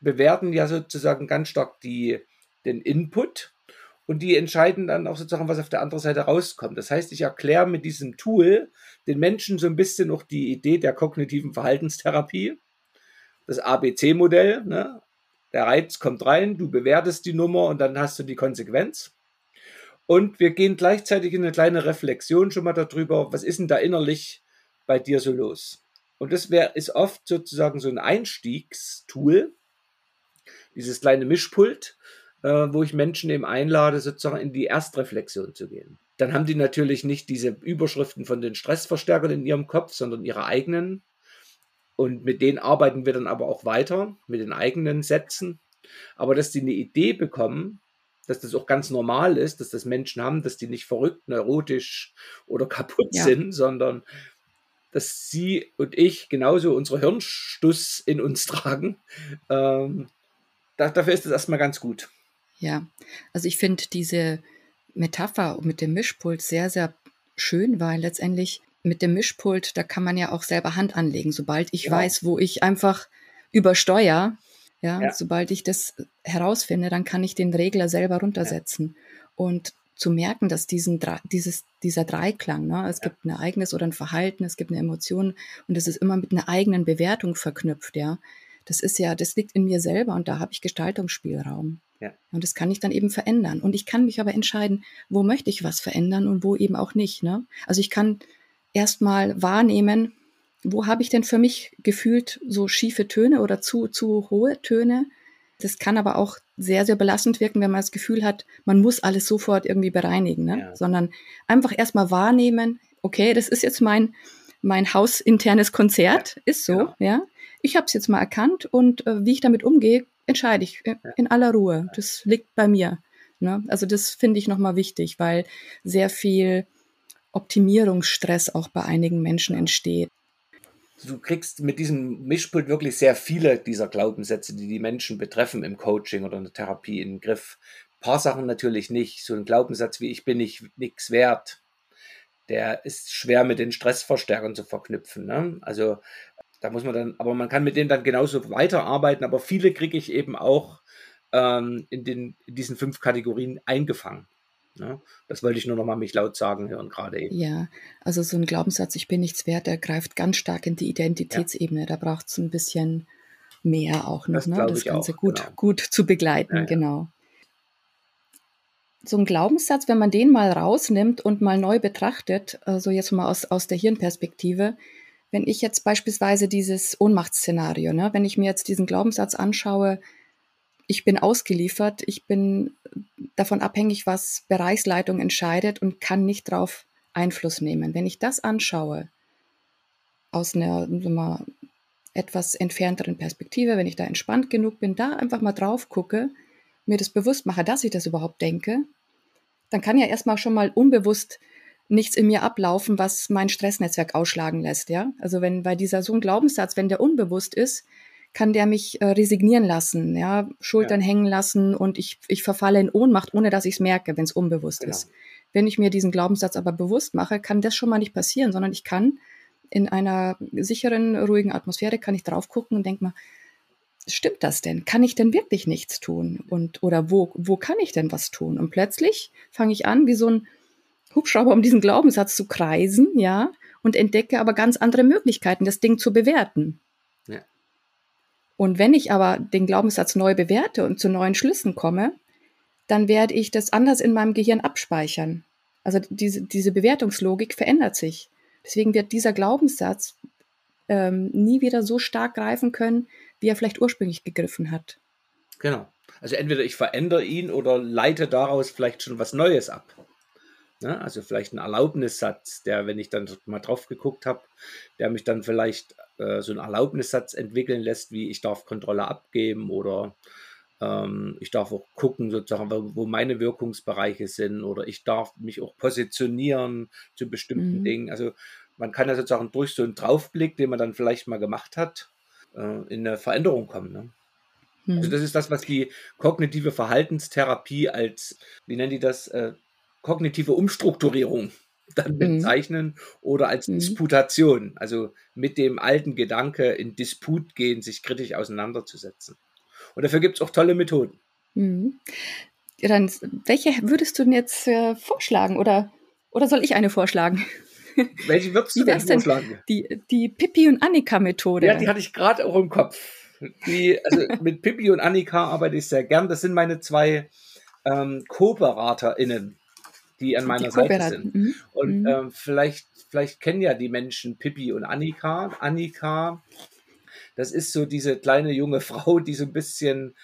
S2: bewerten ja sozusagen ganz stark die, den Input und die entscheiden dann auch sozusagen, was auf der anderen Seite rauskommt. Das heißt, ich erkläre mit diesem Tool den Menschen so ein bisschen noch die Idee der kognitiven Verhaltenstherapie, das ABC-Modell. Ne? Der Reiz kommt rein, du bewertest die Nummer und dann hast du die Konsequenz. Und wir gehen gleichzeitig in eine kleine Reflexion schon mal darüber, was ist denn da innerlich bei dir so los? Und das wär, ist oft sozusagen so ein Einstiegstool, dieses kleine Mischpult, wo ich Menschen eben einlade, sozusagen in die Erstreflexion zu gehen. Dann haben die natürlich nicht diese Überschriften von den Stressverstärkern in ihrem Kopf, sondern ihre eigenen. Und mit denen arbeiten wir dann aber auch weiter, mit den eigenen Sätzen. Aber dass die eine Idee bekommen, dass das auch ganz normal ist, dass das Menschen haben, dass die nicht verrückt, neurotisch oder kaputt ja. sind, sondern dass sie und ich genauso unsere Hirnstuss in uns tragen. Ähm, dafür ist es erstmal ganz gut.
S1: Ja, also ich finde diese Metapher mit dem Mischpult sehr, sehr schön, weil letztendlich mit dem Mischpult, da kann man ja auch selber Hand anlegen, sobald ich ja. weiß, wo ich einfach übersteuere. Ja, ja, sobald ich das herausfinde, dann kann ich den Regler selber runtersetzen. Ja. Und zu merken, dass diesen, dieses, dieser Dreiklang, ne, es gibt ein Ereignis oder ein Verhalten, es gibt eine Emotion und es ist immer mit einer eigenen Bewertung verknüpft, ja. Das ist ja, das liegt in mir selber und da habe ich Gestaltungsspielraum. Ja. Und das kann ich dann eben verändern. Und ich kann mich aber entscheiden, wo möchte ich was verändern und wo eben auch nicht. Ne? Also ich kann erstmal wahrnehmen, wo habe ich denn für mich gefühlt so schiefe Töne oder zu, zu hohe Töne? Das kann aber auch sehr, sehr belastend wirken, wenn man das Gefühl hat, man muss alles sofort irgendwie bereinigen, ne? Ja. sondern einfach erstmal wahrnehmen, okay, das ist jetzt mein, mein hausinternes Konzert, ja. ist so, genau. ja. Ich habe es jetzt mal erkannt und äh, wie ich damit umgehe, entscheide ich äh, in aller Ruhe. Das liegt bei mir. Ne? Also das finde ich nochmal wichtig, weil sehr viel Optimierungsstress auch bei einigen Menschen entsteht
S2: du kriegst mit diesem Mischpult wirklich sehr viele dieser Glaubenssätze, die die Menschen betreffen im Coaching oder in der Therapie in den Griff. Ein paar Sachen natürlich nicht. So ein Glaubenssatz wie ich bin nicht nichts wert, der ist schwer mit den Stressverstärkern zu verknüpfen. Ne? Also da muss man dann, aber man kann mit denen dann genauso weiterarbeiten, aber viele kriege ich eben auch ähm, in, den, in diesen fünf Kategorien eingefangen. Ne? Das wollte ich nur noch mal mich laut sagen hören gerade eben.
S1: Ja, also so ein Glaubenssatz, ich bin nichts wert, der greift ganz stark in die Identitätsebene. Ja. Da braucht es ein bisschen mehr auch noch, das, ne? das Ganze auch, gut, genau. gut zu begleiten, ja, ja. genau. So ein Glaubenssatz, wenn man den mal rausnimmt und mal neu betrachtet, also jetzt mal aus, aus der Hirnperspektive, wenn ich jetzt beispielsweise dieses Ohnmachtsszenario, ne, wenn ich mir jetzt diesen Glaubenssatz anschaue, ich bin ausgeliefert, ich bin davon abhängig, was Bereichsleitung entscheidet und kann nicht darauf Einfluss nehmen. Wenn ich das anschaue, aus einer mal, etwas entfernteren Perspektive, wenn ich da entspannt genug bin, da einfach mal drauf gucke, mir das bewusst mache, dass ich das überhaupt denke, dann kann ja erstmal schon mal unbewusst nichts in mir ablaufen, was mein Stressnetzwerk ausschlagen lässt, ja? Also wenn bei dieser so ein Glaubenssatz, wenn der unbewusst ist, kann der mich äh, resignieren lassen, ja, Schultern ja. hängen lassen und ich, ich verfalle in Ohnmacht, ohne dass ich es merke, wenn es unbewusst genau. ist. Wenn ich mir diesen Glaubenssatz aber bewusst mache, kann das schon mal nicht passieren, sondern ich kann in einer sicheren, ruhigen Atmosphäre kann ich drauf gucken und denke mal, stimmt das denn? Kann ich denn wirklich nichts tun? Und oder wo, wo kann ich denn was tun? Und plötzlich fange ich an, wie so ein Hubschrauber um diesen Glaubenssatz zu kreisen, ja, und entdecke aber ganz andere Möglichkeiten, das Ding zu bewerten. Und wenn ich aber den Glaubenssatz neu bewerte und zu neuen Schlüssen komme, dann werde ich das anders in meinem Gehirn abspeichern. Also diese, diese Bewertungslogik verändert sich. Deswegen wird dieser Glaubenssatz ähm, nie wieder so stark greifen können, wie er vielleicht ursprünglich gegriffen hat.
S2: Genau. Also entweder ich verändere ihn oder leite daraus vielleicht schon was Neues ab. Ne? Also vielleicht ein Erlaubnissatz, der, wenn ich dann mal drauf geguckt habe, der mich dann vielleicht äh, so einen Erlaubnissatz entwickeln lässt, wie ich darf Kontrolle abgeben oder ähm, ich darf auch gucken, sozusagen, wo, meine Wirkungsbereiche sind oder ich darf mich auch positionieren zu bestimmten mhm. Dingen. Also man kann ja sozusagen durch so einen Draufblick, den man dann vielleicht mal gemacht hat, äh, in eine Veränderung kommen. Ne? Also mhm. das ist das, was die kognitive Verhaltenstherapie als, wie nennen die das, äh, kognitive Umstrukturierung dann mhm. bezeichnen oder als mhm. Disputation, also mit dem alten Gedanke in Disput gehen, sich kritisch auseinanderzusetzen. Und dafür gibt es auch tolle Methoden.
S1: Mhm. Ja, dann, welche würdest du denn jetzt äh, vorschlagen oder, oder soll ich eine vorschlagen?
S2: Welche würdest du denn vorschlagen?
S1: Die, die Pippi und Annika-Methode.
S2: Ja, die hatte ich gerade auch im Kopf. Die, also mit Pippi und Annika arbeite ich sehr gern. Das sind meine zwei ähm, Co-BeraterInnen die an meiner die Seite sind. Mhm. Und mhm. Ähm, vielleicht, vielleicht kennen ja die Menschen Pippi und Annika. Annika, das ist so diese kleine junge Frau, die so ein bisschen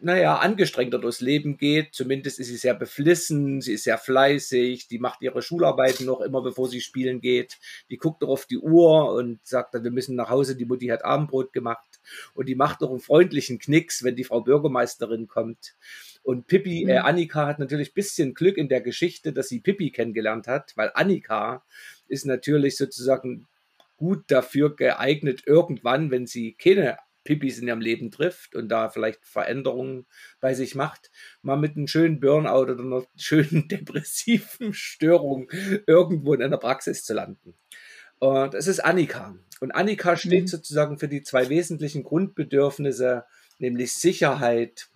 S2: naja, angestrengter durchs Leben geht. Zumindest ist sie sehr beflissen, sie ist sehr fleißig, die macht ihre Schularbeiten noch immer, bevor sie spielen geht. Die guckt doch auf die Uhr und sagt dann, wir müssen nach Hause, die Mutti hat Abendbrot gemacht. Und die macht noch einen freundlichen Knicks, wenn die Frau Bürgermeisterin kommt. Und Pippi, äh, mhm. Annika hat natürlich ein bisschen Glück in der Geschichte, dass sie Pippi kennengelernt hat, weil Annika ist natürlich sozusagen gut dafür geeignet, irgendwann, wenn sie keine Pippis in ihrem Leben trifft und da vielleicht Veränderungen bei sich macht, mal mit einem schönen Burnout oder einer schönen depressiven Störung irgendwo in einer Praxis zu landen. Und es ist Annika. Und Annika steht mhm. sozusagen für die zwei wesentlichen Grundbedürfnisse, nämlich Sicherheit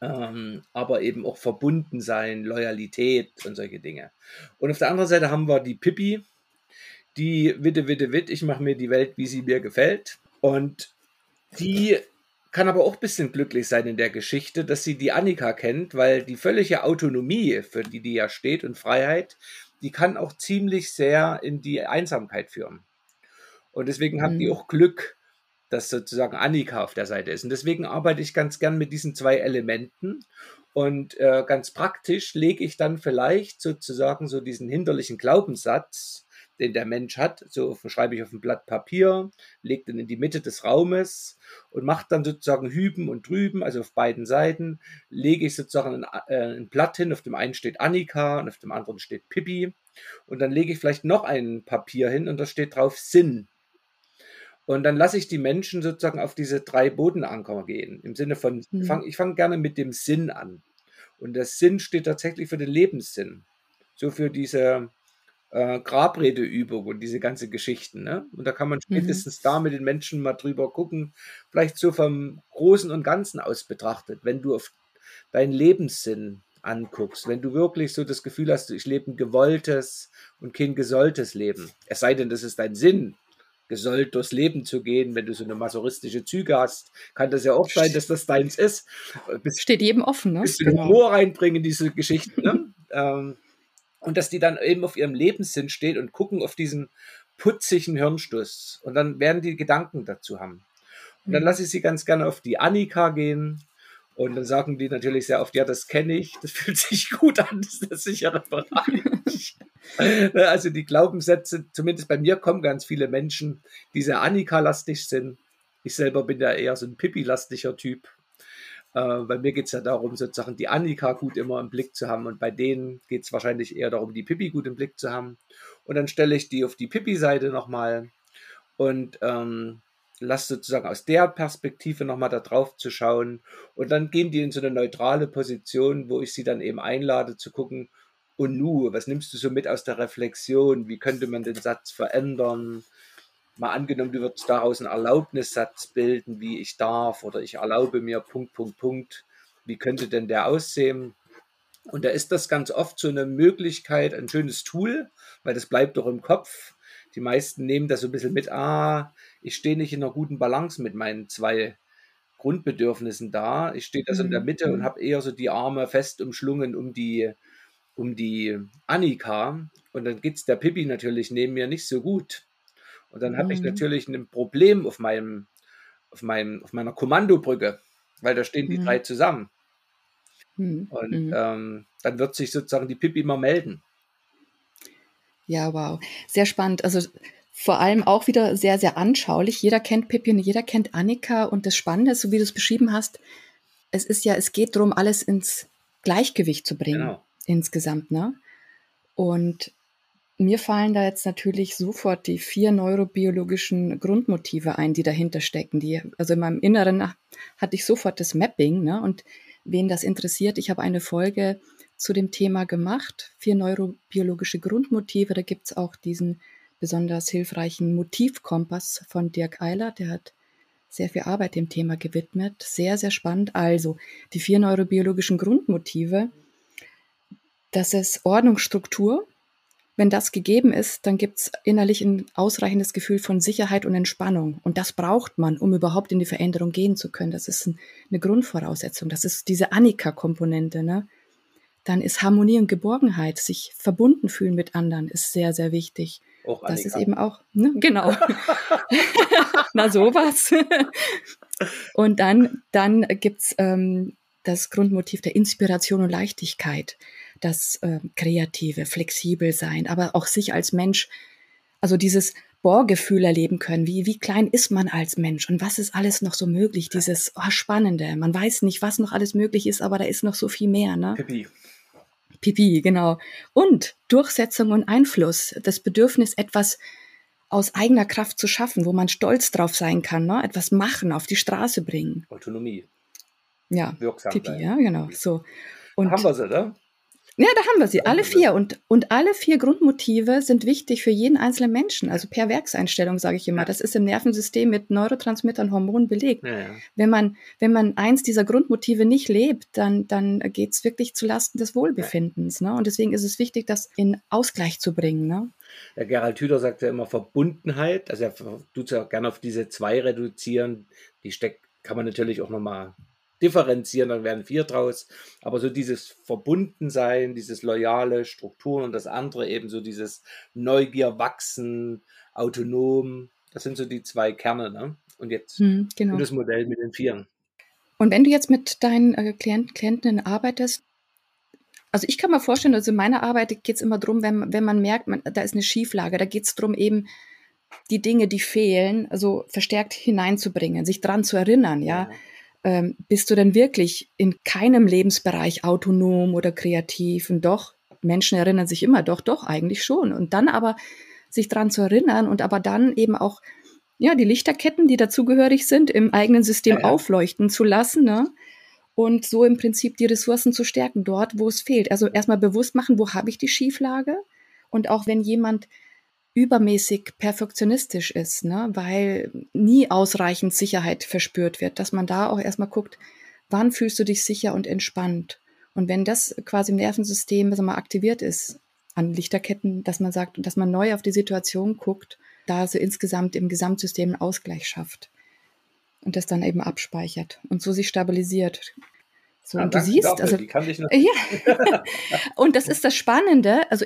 S2: ähm, aber eben auch verbunden sein, Loyalität und solche Dinge. Und auf der anderen Seite haben wir die Pippi, die Witte, Witte, Witt, ich mache mir die Welt, wie sie mir gefällt. Und die kann aber auch ein bisschen glücklich sein in der Geschichte, dass sie die Annika kennt, weil die völlige Autonomie, für die die ja steht und Freiheit, die kann auch ziemlich sehr in die Einsamkeit führen. Und deswegen mhm. haben die auch Glück, dass sozusagen Annika auf der Seite ist. Und deswegen arbeite ich ganz gern mit diesen zwei Elementen. Und äh, ganz praktisch lege ich dann vielleicht sozusagen so diesen hinderlichen Glaubenssatz, den der Mensch hat, so schreibe ich auf ein Blatt Papier, lege den in die Mitte des Raumes und mache dann sozusagen hüben und drüben, also auf beiden Seiten, lege ich sozusagen ein, äh, ein Blatt hin, auf dem einen steht Annika und auf dem anderen steht Pippi und dann lege ich vielleicht noch ein Papier hin und da steht drauf Sinn. Und dann lasse ich die Menschen sozusagen auf diese drei Bodenanker gehen. Im Sinne von, mhm. fang, ich fange gerne mit dem Sinn an. Und der Sinn steht tatsächlich für den Lebenssinn. So für diese äh, Grabredeübung und diese ganze Geschichten. Ne? Und da kann man mhm. spätestens mhm. da mit den Menschen mal drüber gucken, vielleicht so vom Großen und Ganzen aus betrachtet, wenn du auf deinen Lebenssinn anguckst, wenn du wirklich so das Gefühl hast, ich lebe ein gewolltes und kein gesolltes Leben. Es sei denn, das ist dein Sinn, gesollt durchs Leben zu gehen, wenn du so eine masochistische Züge hast, kann das ja auch sein, dass das deins ist.
S1: Bis, Steht jedem offen, ne?
S2: Bisschen genau. Humor reinbringen in diese Geschichten, ne? ähm, und dass die dann eben auf ihrem Lebenssinn steht und gucken auf diesen putzigen Hirnstuss. Und dann werden die Gedanken dazu haben. Und dann mhm. lasse ich sie ganz gerne auf die Annika gehen. Und dann sagen die natürlich sehr oft, ja, das kenne ich, das fühlt sich gut an, das ist der sichere Bereich. also die Glaubenssätze, zumindest bei mir kommen ganz viele Menschen, die sehr Annika-lastig sind. Ich selber bin ja eher so ein Pippi-lastiger Typ. Äh, bei mir geht es ja darum, sozusagen die Annika gut immer im Blick zu haben und bei denen geht es wahrscheinlich eher darum, die Pippi gut im Blick zu haben. Und dann stelle ich die auf die Pippi-Seite nochmal und ähm, lasse sozusagen aus der Perspektive nochmal da drauf zu schauen. Und dann gehen die in so eine neutrale Position, wo ich sie dann eben einlade zu gucken, und nu, was nimmst du so mit aus der Reflexion? Wie könnte man den Satz verändern? mal angenommen, du würdest daraus einen Erlaubnissatz bilden, wie ich darf oder ich erlaube mir Punkt, Punkt, Punkt. Wie könnte denn der aussehen? Und da ist das ganz oft so eine Möglichkeit, ein schönes Tool, weil das bleibt doch im Kopf. Die meisten nehmen das so ein bisschen mit, ah, ich stehe nicht in einer guten Balance mit meinen zwei Grundbedürfnissen da. Ich stehe da so in der Mitte und mhm. habe eher so die Arme fest umschlungen um die, um die Annika. Und dann geht es der Pippi natürlich neben mir nicht so gut. Und dann mhm. habe ich natürlich ein Problem auf meinem, auf meinem, auf meiner Kommandobrücke, weil da stehen die mhm. drei zusammen. Mhm. Und mhm. ähm, dann wird sich sozusagen die Pippi mal melden.
S1: Ja, wow. Sehr spannend. Also vor allem auch wieder sehr, sehr anschaulich. Jeder kennt Pippi und jeder kennt Annika. Und das Spannende ist, so wie du es beschrieben hast, es ist ja, es geht darum, alles ins Gleichgewicht zu bringen. Genau. Insgesamt, ne? Und mir fallen da jetzt natürlich sofort die vier neurobiologischen Grundmotive ein, die dahinter stecken. Die, also in meinem Inneren hatte ich sofort das Mapping. Ne? Und wen das interessiert, ich habe eine Folge zu dem Thema gemacht, vier neurobiologische Grundmotive. Da gibt es auch diesen besonders hilfreichen Motivkompass von Dirk Eiler, der hat sehr viel Arbeit dem Thema gewidmet. Sehr, sehr spannend. Also die vier neurobiologischen Grundmotive. Das ist Ordnung, Struktur, wenn das gegeben ist, dann gibt es innerlich ein ausreichendes Gefühl von Sicherheit und Entspannung. Und das braucht man, um überhaupt in die Veränderung gehen zu können. Das ist ein, eine Grundvoraussetzung. Das ist diese Annika-Komponente. Ne? Dann ist Harmonie und Geborgenheit, sich verbunden fühlen mit anderen, ist sehr, sehr wichtig. Auch das ist eben auch, ne? genau. Na sowas. und dann, dann gibt's ähm, das Grundmotiv der Inspiration und Leichtigkeit das äh, kreative, flexibel sein, aber auch sich als Mensch, also dieses Bohrgefühl erleben können. Wie, wie klein ist man als Mensch und was ist alles noch so möglich? Dieses oh, Spannende. Man weiß nicht, was noch alles möglich ist, aber da ist noch so viel mehr. Ne? Pipi. Pipi, genau. Und Durchsetzung und Einfluss. Das Bedürfnis, etwas aus eigener Kraft zu schaffen, wo man stolz drauf sein kann, ne? etwas machen, auf die Straße bringen.
S2: Autonomie.
S1: Ja, Wirksam Pipi, sein. ja, genau. So.
S2: Und haben wir sie, oder?
S1: Ja, da haben wir sie, alle vier. Und, und alle vier Grundmotive sind wichtig für jeden einzelnen Menschen. Also per Werkseinstellung, sage ich immer. Das ist im Nervensystem mit Neurotransmittern, Hormonen belegt. Ja, ja. Wenn, man, wenn man eins dieser Grundmotive nicht lebt, dann, dann geht es wirklich zulasten des Wohlbefindens. Ne? Und deswegen ist es wichtig, das in Ausgleich zu bringen. Ne?
S2: Der Gerald Hüder sagt ja immer Verbundenheit. Also er tut es ja auch gerne auf diese zwei reduzieren. Die steckt kann man natürlich auch nochmal differenzieren, dann werden vier draus. Aber so dieses Verbundensein, dieses loyale Strukturen und das andere eben so dieses Neugier, Wachsen, autonom, das sind so die zwei Kerne. Ne? Und jetzt hm, genau. das Modell mit den Vieren.
S1: Und wenn du jetzt mit deinen äh, Klient, Klientinnen arbeitest, also ich kann mir vorstellen, also in meiner Arbeit geht es immer darum, wenn, wenn man merkt, man, da ist eine Schieflage, da geht es darum, eben die Dinge, die fehlen, also verstärkt hineinzubringen, sich dran zu erinnern, ja. ja. Ähm, bist du denn wirklich in keinem Lebensbereich autonom oder kreativ? Und doch, Menschen erinnern sich immer, doch, doch, eigentlich schon. Und dann aber sich dran zu erinnern und aber dann eben auch ja, die Lichterketten, die dazugehörig sind, im eigenen System ja, ja. aufleuchten zu lassen, ne? Und so im Prinzip die Ressourcen zu stärken, dort, wo es fehlt. Also erstmal bewusst machen, wo habe ich die Schieflage? Und auch wenn jemand übermäßig perfektionistisch ist, ne, weil nie ausreichend Sicherheit verspürt wird, dass man da auch erstmal guckt, wann fühlst du dich sicher und entspannt? Und wenn das quasi im Nervensystem mal aktiviert ist an Lichterketten, dass man sagt, dass man neu auf die Situation guckt, da so insgesamt im Gesamtsystem einen Ausgleich schafft und das dann eben abspeichert und so sich stabilisiert. So, ja, und du siehst, dafür, also, ja, und das ist das Spannende, also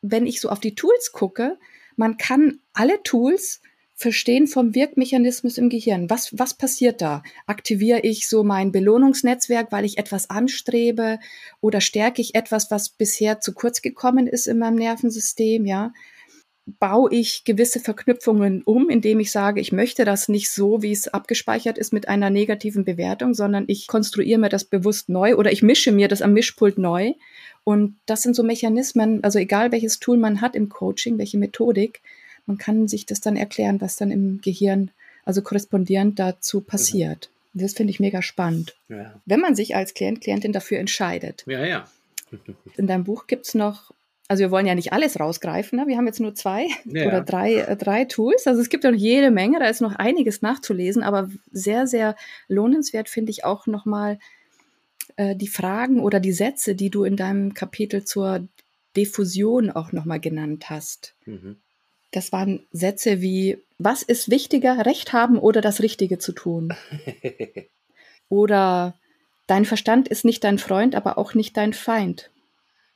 S1: wenn ich so auf die Tools gucke, man kann alle Tools verstehen vom Wirkmechanismus im Gehirn. Was, was passiert da? Aktiviere ich so mein Belohnungsnetzwerk, weil ich etwas anstrebe oder stärke ich etwas, was bisher zu kurz gekommen ist in meinem Nervensystem, ja? Baue ich gewisse Verknüpfungen um, indem ich sage, ich möchte das nicht so, wie es abgespeichert ist mit einer negativen Bewertung, sondern ich konstruiere mir das bewusst neu oder ich mische mir das am Mischpult neu und das sind so Mechanismen, also egal welches Tool man hat im Coaching, welche Methodik, man kann sich das dann erklären, was dann im Gehirn, also korrespondierend dazu passiert. Mhm. Das finde ich mega spannend. Ja. Wenn man sich als Klient, Klientin dafür entscheidet.
S2: Ja, ja.
S1: In deinem Buch gibt es noch, also wir wollen ja nicht alles rausgreifen, ne? wir haben jetzt nur zwei ja. oder drei, äh, drei Tools. Also es gibt ja noch jede Menge, da ist noch einiges nachzulesen, aber sehr, sehr lohnenswert finde ich auch nochmal äh, die Fragen oder die Sätze, die du in deinem Kapitel zur Diffusion auch nochmal genannt hast. Mhm. Das waren Sätze wie, was ist wichtiger, Recht haben oder das Richtige zu tun? oder dein Verstand ist nicht dein Freund, aber auch nicht dein Feind.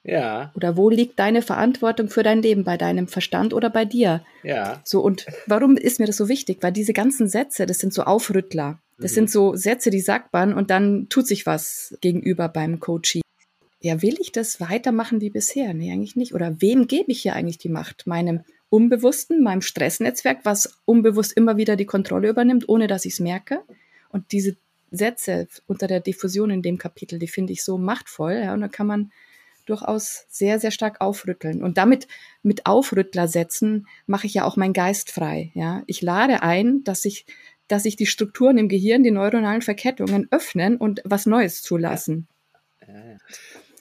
S2: Ja.
S1: Oder wo liegt deine Verantwortung für dein Leben? Bei deinem Verstand oder bei dir?
S2: Ja.
S1: So, und warum ist mir das so wichtig? Weil diese ganzen Sätze, das sind so Aufrüttler. Das mhm. sind so Sätze, die sagt man und dann tut sich was gegenüber beim Coaching. Ja, will ich das weitermachen wie bisher? Nee, eigentlich nicht. Oder wem gebe ich hier eigentlich die Macht? Meinem Unbewussten, meinem Stressnetzwerk, was unbewusst immer wieder die Kontrolle übernimmt, ohne dass ich es merke. Und diese Sätze unter der Diffusion in dem Kapitel, die finde ich so machtvoll. Ja, und da kann man durchaus sehr, sehr stark aufrütteln. Und damit mit Aufrüttlersätzen mache ich ja auch meinen Geist frei. Ja, ich lade ein, dass ich dass sich die Strukturen im Gehirn, die neuronalen Verkettungen öffnen und was Neues zulassen.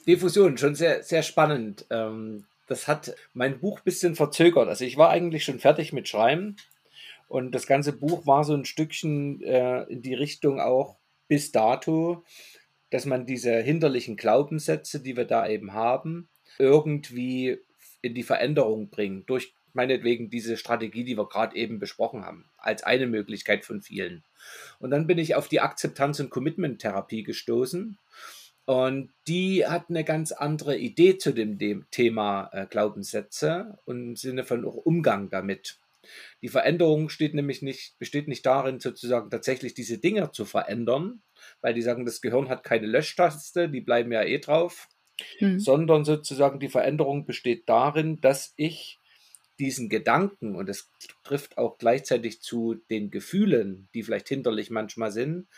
S2: Diffusion, schon sehr, sehr spannend. Ähm, das hat mein Buch ein bisschen verzögert. Also ich war eigentlich schon fertig mit Schreiben und das ganze Buch war so ein Stückchen äh, in die Richtung auch bis dato, dass man diese hinderlichen Glaubenssätze, die wir da eben haben, irgendwie in die Veränderung bringt durch meinetwegen diese Strategie, die wir gerade eben besprochen haben, als eine Möglichkeit von vielen. Und dann bin ich auf die Akzeptanz- und Commitment-Therapie gestoßen. Und die hat eine ganz andere Idee zu dem, Thema äh, Glaubenssätze und im Sinne von Umgang damit. Die Veränderung steht nämlich nicht, besteht nicht darin, sozusagen tatsächlich diese Dinge zu verändern, weil die sagen, das Gehirn hat keine Löschtaste, die bleiben ja eh drauf, hm. sondern sozusagen die Veränderung besteht darin, dass ich diesen Gedanken, und es trifft auch gleichzeitig zu den Gefühlen, die vielleicht hinderlich manchmal sind,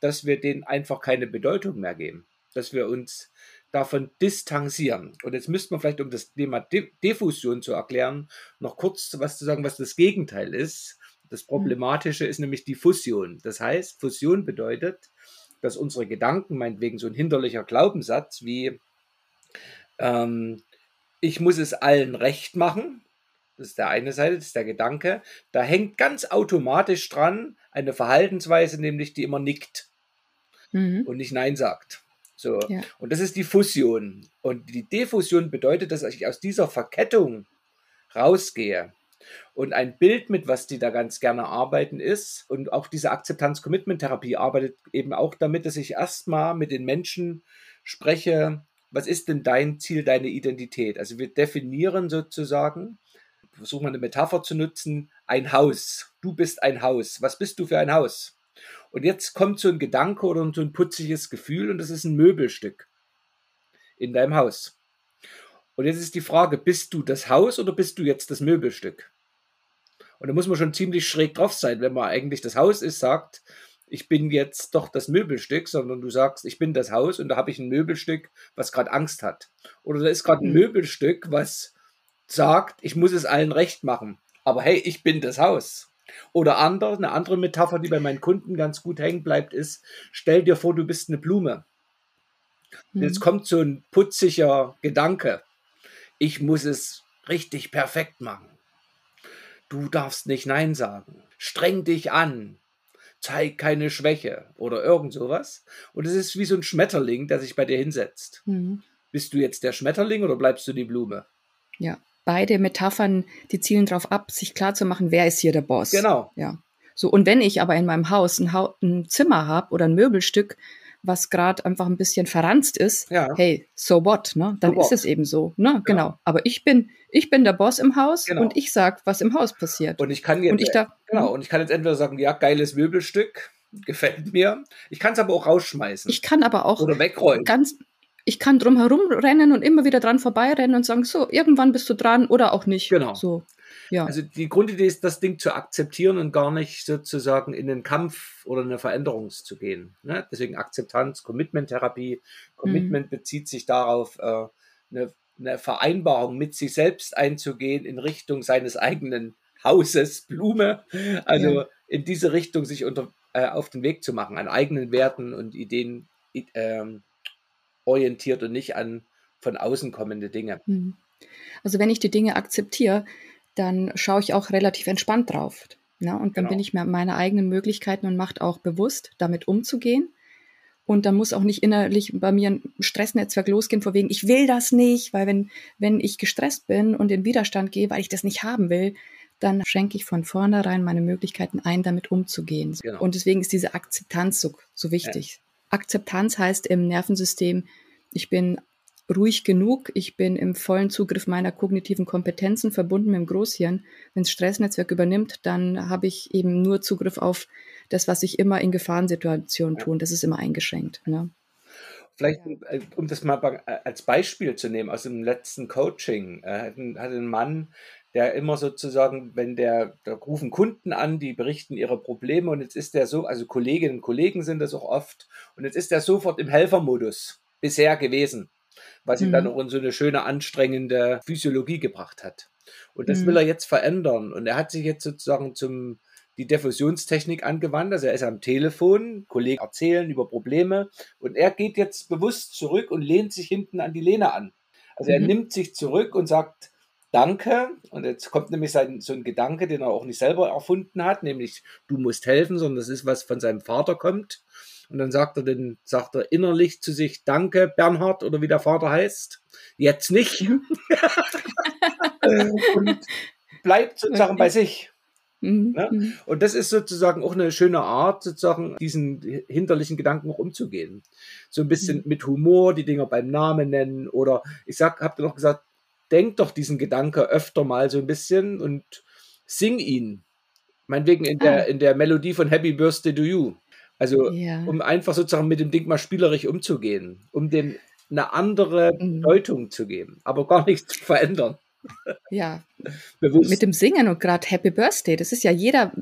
S2: dass wir denen einfach keine Bedeutung mehr geben, dass wir uns davon distanzieren. Und jetzt müsste man vielleicht, um das Thema Diffusion zu erklären, noch kurz was zu sagen, was das Gegenteil ist. Das mhm. Problematische ist nämlich die Fusion. Das heißt, Fusion bedeutet, dass unsere Gedanken, meinetwegen so ein hinderlicher Glaubenssatz wie ähm, ich muss es allen recht machen, das ist der eine Seite, das ist der Gedanke. Da hängt ganz automatisch dran eine Verhaltensweise, nämlich die immer nickt mhm. und nicht Nein sagt. So. Ja. Und das ist die Fusion. Und die Diffusion bedeutet, dass ich aus dieser Verkettung rausgehe. Und ein Bild, mit was die da ganz gerne arbeiten, ist, und auch diese Akzeptanz-Commitment-Therapie arbeitet eben auch damit, dass ich erstmal mit den Menschen spreche, was ist denn dein Ziel, deine Identität? Also wir definieren sozusagen, versuchen wir eine Metapher zu nutzen, ein Haus. Du bist ein Haus. Was bist du für ein Haus? Und jetzt kommt so ein Gedanke oder so ein putziges Gefühl und das ist ein Möbelstück in deinem Haus. Und jetzt ist die Frage, bist du das Haus oder bist du jetzt das Möbelstück? Und da muss man schon ziemlich schräg drauf sein, wenn man eigentlich das Haus ist, sagt, ich bin jetzt doch das Möbelstück, sondern du sagst, ich bin das Haus und da habe ich ein Möbelstück, was gerade Angst hat. Oder da ist gerade ein mhm. Möbelstück, was sagt, ich muss es allen recht machen. Aber hey, ich bin das Haus. Oder andere, eine andere Metapher, die bei meinen Kunden ganz gut hängen bleibt, ist, stell dir vor, du bist eine Blume. Mhm. Jetzt kommt so ein putziger Gedanke. Ich muss es richtig perfekt machen. Du darfst nicht Nein sagen. Streng dich an zeig keine Schwäche oder irgend sowas. Und es ist wie so ein Schmetterling, der sich bei dir hinsetzt. Mhm. Bist du jetzt der Schmetterling oder bleibst du die Blume?
S1: Ja, beide Metaphern, die zielen darauf ab, sich klarzumachen, wer ist hier der Boss.
S2: Genau.
S1: Ja. So, und wenn ich aber in meinem Haus ein, ha ein Zimmer habe oder ein Möbelstück, was gerade einfach ein bisschen verranzt ist, ja. hey, so what, ne? Dann so ist es eben so, ne? Genau. genau. Aber ich bin, ich bin der Boss im Haus genau. und ich sag, was im Haus passiert.
S2: Und ich kann jetzt,
S1: und ich da,
S2: genau, hm? und ich kann jetzt entweder sagen, ja, geiles Möbelstück, gefällt mir. Ich kann es aber auch rausschmeißen.
S1: Ich kann aber auch
S2: oder wegräumen.
S1: Ganz, ich kann drum herum rennen und immer wieder dran vorbeirennen und sagen, so, irgendwann bist du dran oder auch nicht.
S2: Genau.
S1: So.
S2: Ja. Also die Grundidee ist, das Ding zu akzeptieren und gar nicht sozusagen in den Kampf oder eine Veränderung zu gehen. Ne? Deswegen Akzeptanz, Commitment-Therapie. Commitment mhm. bezieht sich darauf, äh, eine, eine Vereinbarung mit sich selbst einzugehen in Richtung seines eigenen Hauses, Blume. Also ja. in diese Richtung sich unter, äh, auf den Weg zu machen, an eigenen Werten und Ideen äh, orientiert und nicht an von außen kommende Dinge. Mhm.
S1: Also wenn ich die Dinge akzeptiere, dann schaue ich auch relativ entspannt drauf. Ne? Und dann genau. bin ich mir meine eigenen Möglichkeiten und Macht auch bewusst, damit umzugehen. Und dann muss auch nicht innerlich bei mir ein Stressnetzwerk losgehen, vor wegen, ich will das nicht, weil wenn, wenn ich gestresst bin und in Widerstand gehe, weil ich das nicht haben will, dann schränke ich von vornherein meine Möglichkeiten ein, damit umzugehen. Genau. Und deswegen ist diese Akzeptanz so, so wichtig. Ja. Akzeptanz heißt im Nervensystem, ich bin ruhig genug, ich bin im vollen Zugriff meiner kognitiven Kompetenzen verbunden mit dem Großhirn. Wenn das Stressnetzwerk übernimmt, dann habe ich eben nur Zugriff auf das, was ich immer in Gefahrensituationen. Und das ist immer eingeschränkt. Ne?
S2: Vielleicht, äh, um das mal äh, als Beispiel zu nehmen, aus dem letzten Coaching, äh, hat ein Mann, der immer sozusagen, wenn der, da rufen Kunden an, die berichten ihre Probleme und jetzt ist der so, also Kolleginnen und Kollegen sind das auch oft, und jetzt ist der sofort im Helfermodus bisher gewesen was ihn mhm. dann auch in so eine schöne, anstrengende Physiologie gebracht hat. Und das mhm. will er jetzt verändern. Und er hat sich jetzt sozusagen zum die Diffusionstechnik angewandt. Also er ist am Telefon, Kollegen erzählen über Probleme und er geht jetzt bewusst zurück und lehnt sich hinten an die Lehne an. Also er mhm. nimmt sich zurück und sagt Danke. Und jetzt kommt nämlich sein, so ein Gedanke, den er auch nicht selber erfunden hat, nämlich du musst helfen, sondern das ist was von seinem Vater kommt. Und dann sagt er den, sagt er innerlich zu sich, danke, Bernhard, oder wie der Vater heißt. Jetzt nicht. Mhm. und bleibt sozusagen bei sich. Mhm. Ja? Mhm. Und das ist sozusagen auch eine schöne Art, sozusagen diesen hinterlichen Gedanken auch umzugehen. So ein bisschen mit Humor die Dinger beim Namen nennen oder ich sag, habt ihr noch gesagt, denk doch diesen Gedanke öfter mal so ein bisschen und sing ihn. Meinetwegen in der, ah. in der Melodie von Happy Birthday to You. Also, ja. um einfach sozusagen mit dem Ding mal spielerisch umzugehen, um dem eine andere mhm. Bedeutung zu geben, aber gar nichts zu verändern.
S1: Ja, Bewusst. mit dem Singen und gerade Happy Birthday, das ist ja jeder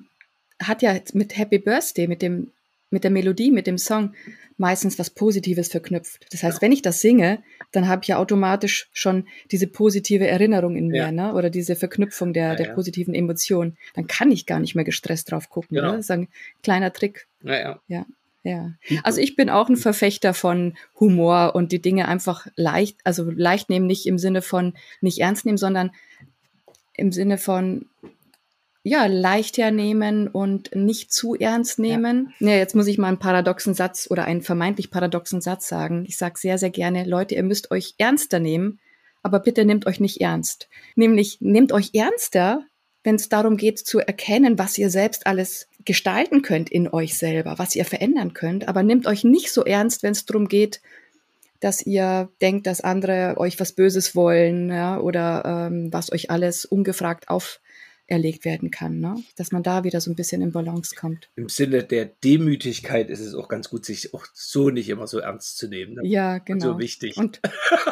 S1: hat ja mit Happy Birthday, mit dem mit der Melodie, mit dem Song meistens was Positives verknüpft. Das heißt, ja. wenn ich das singe, dann habe ich ja automatisch schon diese positive Erinnerung in mir, ja. ne? oder diese Verknüpfung der, ja, der positiven Emotionen. Dann kann ich gar nicht mehr gestresst drauf gucken. Genau. Ne? Das ist ein kleiner Trick.
S2: Ja,
S1: ja. Ja, also ich bin auch ein Verfechter von Humor und die Dinge einfach leicht, also leicht nehmen, nicht im Sinne von nicht ernst nehmen, sondern im Sinne von ja, leichter nehmen und nicht zu ernst nehmen. Ja. ja. jetzt muss ich mal einen paradoxen Satz oder einen vermeintlich paradoxen Satz sagen. Ich sage sehr, sehr gerne, Leute, ihr müsst euch ernster nehmen, aber bitte nehmt euch nicht ernst. Nämlich nehmt euch ernster, wenn es darum geht zu erkennen, was ihr selbst alles gestalten könnt in euch selber, was ihr verändern könnt, aber nehmt euch nicht so ernst, wenn es darum geht, dass ihr denkt, dass andere euch was Böses wollen ja, oder ähm, was euch alles ungefragt auf erlegt werden kann, ne? dass man da wieder so ein bisschen in Balance kommt.
S2: Im Sinne der Demütigkeit ist es auch ganz gut, sich auch so nicht immer so ernst zu nehmen. Ne?
S1: Ja, genau. Und
S2: so wichtig.
S1: Und,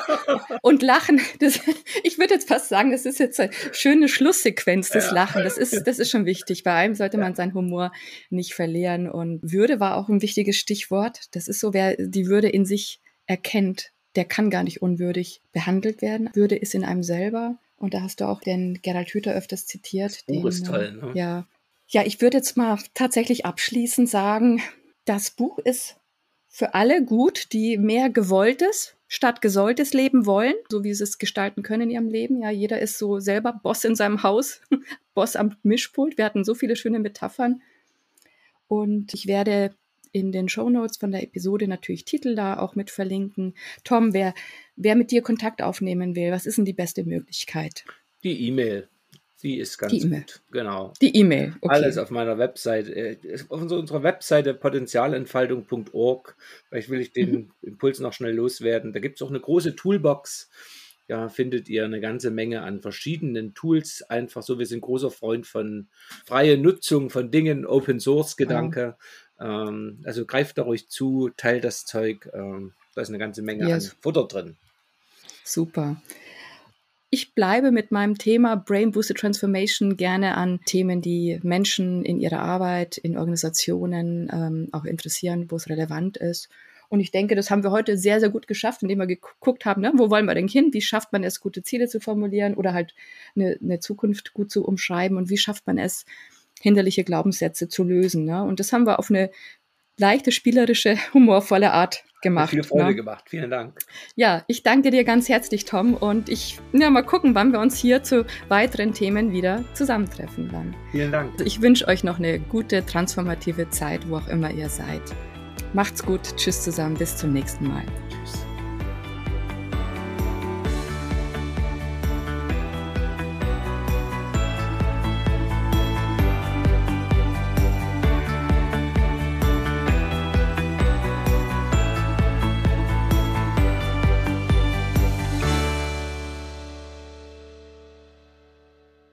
S1: und Lachen, das, ich würde jetzt fast sagen, das ist jetzt eine schöne Schlusssequenz, das ja. Lachen. Das ist, das ist schon wichtig. Bei einem sollte man seinen Humor nicht verlieren. Und Würde war auch ein wichtiges Stichwort. Das ist so, wer die Würde in sich erkennt, der kann gar nicht unwürdig behandelt werden. Würde ist in einem selber. Und da hast du auch den Gerald Hüther öfters zitiert.
S2: Das Buch ist toll, ne?
S1: Ja. Ja, ich würde jetzt mal tatsächlich abschließend sagen, das Buch ist für alle gut, die mehr gewolltes statt gesolltes Leben wollen, so wie sie es gestalten können in ihrem Leben. Ja, jeder ist so selber Boss in seinem Haus, Boss am Mischpult. Wir hatten so viele schöne Metaphern. Und ich werde in den Show Notes von der Episode natürlich Titel da auch mit verlinken. Tom, wer, wer mit dir Kontakt aufnehmen will, was ist denn die beste Möglichkeit?
S2: Die E-Mail. Die ist ganz die gut. Genau.
S1: Die E-Mail.
S2: Okay. Alles auf meiner Webseite. Äh, auf unserer Webseite potenzialentfaltung.org. Vielleicht will ich den mhm. Impuls noch schnell loswerden. Da gibt es auch eine große Toolbox. Ja, findet ihr eine ganze Menge an verschiedenen Tools. Einfach so, wir sind großer Freund von freie Nutzung von Dingen, Open Source Gedanke. Ähm, also greift da ruhig zu, teilt das Zeug. Ähm, da ist eine ganze Menge yes. an Futter drin.
S1: Super. Ich bleibe mit meinem Thema Brain Boosted Transformation gerne an Themen, die Menschen in ihrer Arbeit, in Organisationen ähm, auch interessieren, wo es relevant ist. Und ich denke, das haben wir heute sehr, sehr gut geschafft, indem wir geguckt haben, ne, wo wollen wir denn hin? Wie schafft man es, gute Ziele zu formulieren oder halt eine, eine Zukunft gut zu umschreiben? Und wie schafft man es, hinderliche Glaubenssätze zu lösen. Ne? Und das haben wir auf eine leichte, spielerische, humorvolle Art gemacht.
S2: Viel Freude ne? gemacht. Vielen Dank.
S1: Ja, ich danke dir ganz herzlich, Tom. Und ich, ja, mal gucken, wann wir uns hier zu weiteren Themen wieder zusammentreffen dann.
S2: Vielen Dank.
S1: Also ich wünsche euch noch eine gute, transformative Zeit, wo auch immer ihr seid. Macht's gut. Tschüss zusammen. Bis zum nächsten Mal. Tschüss.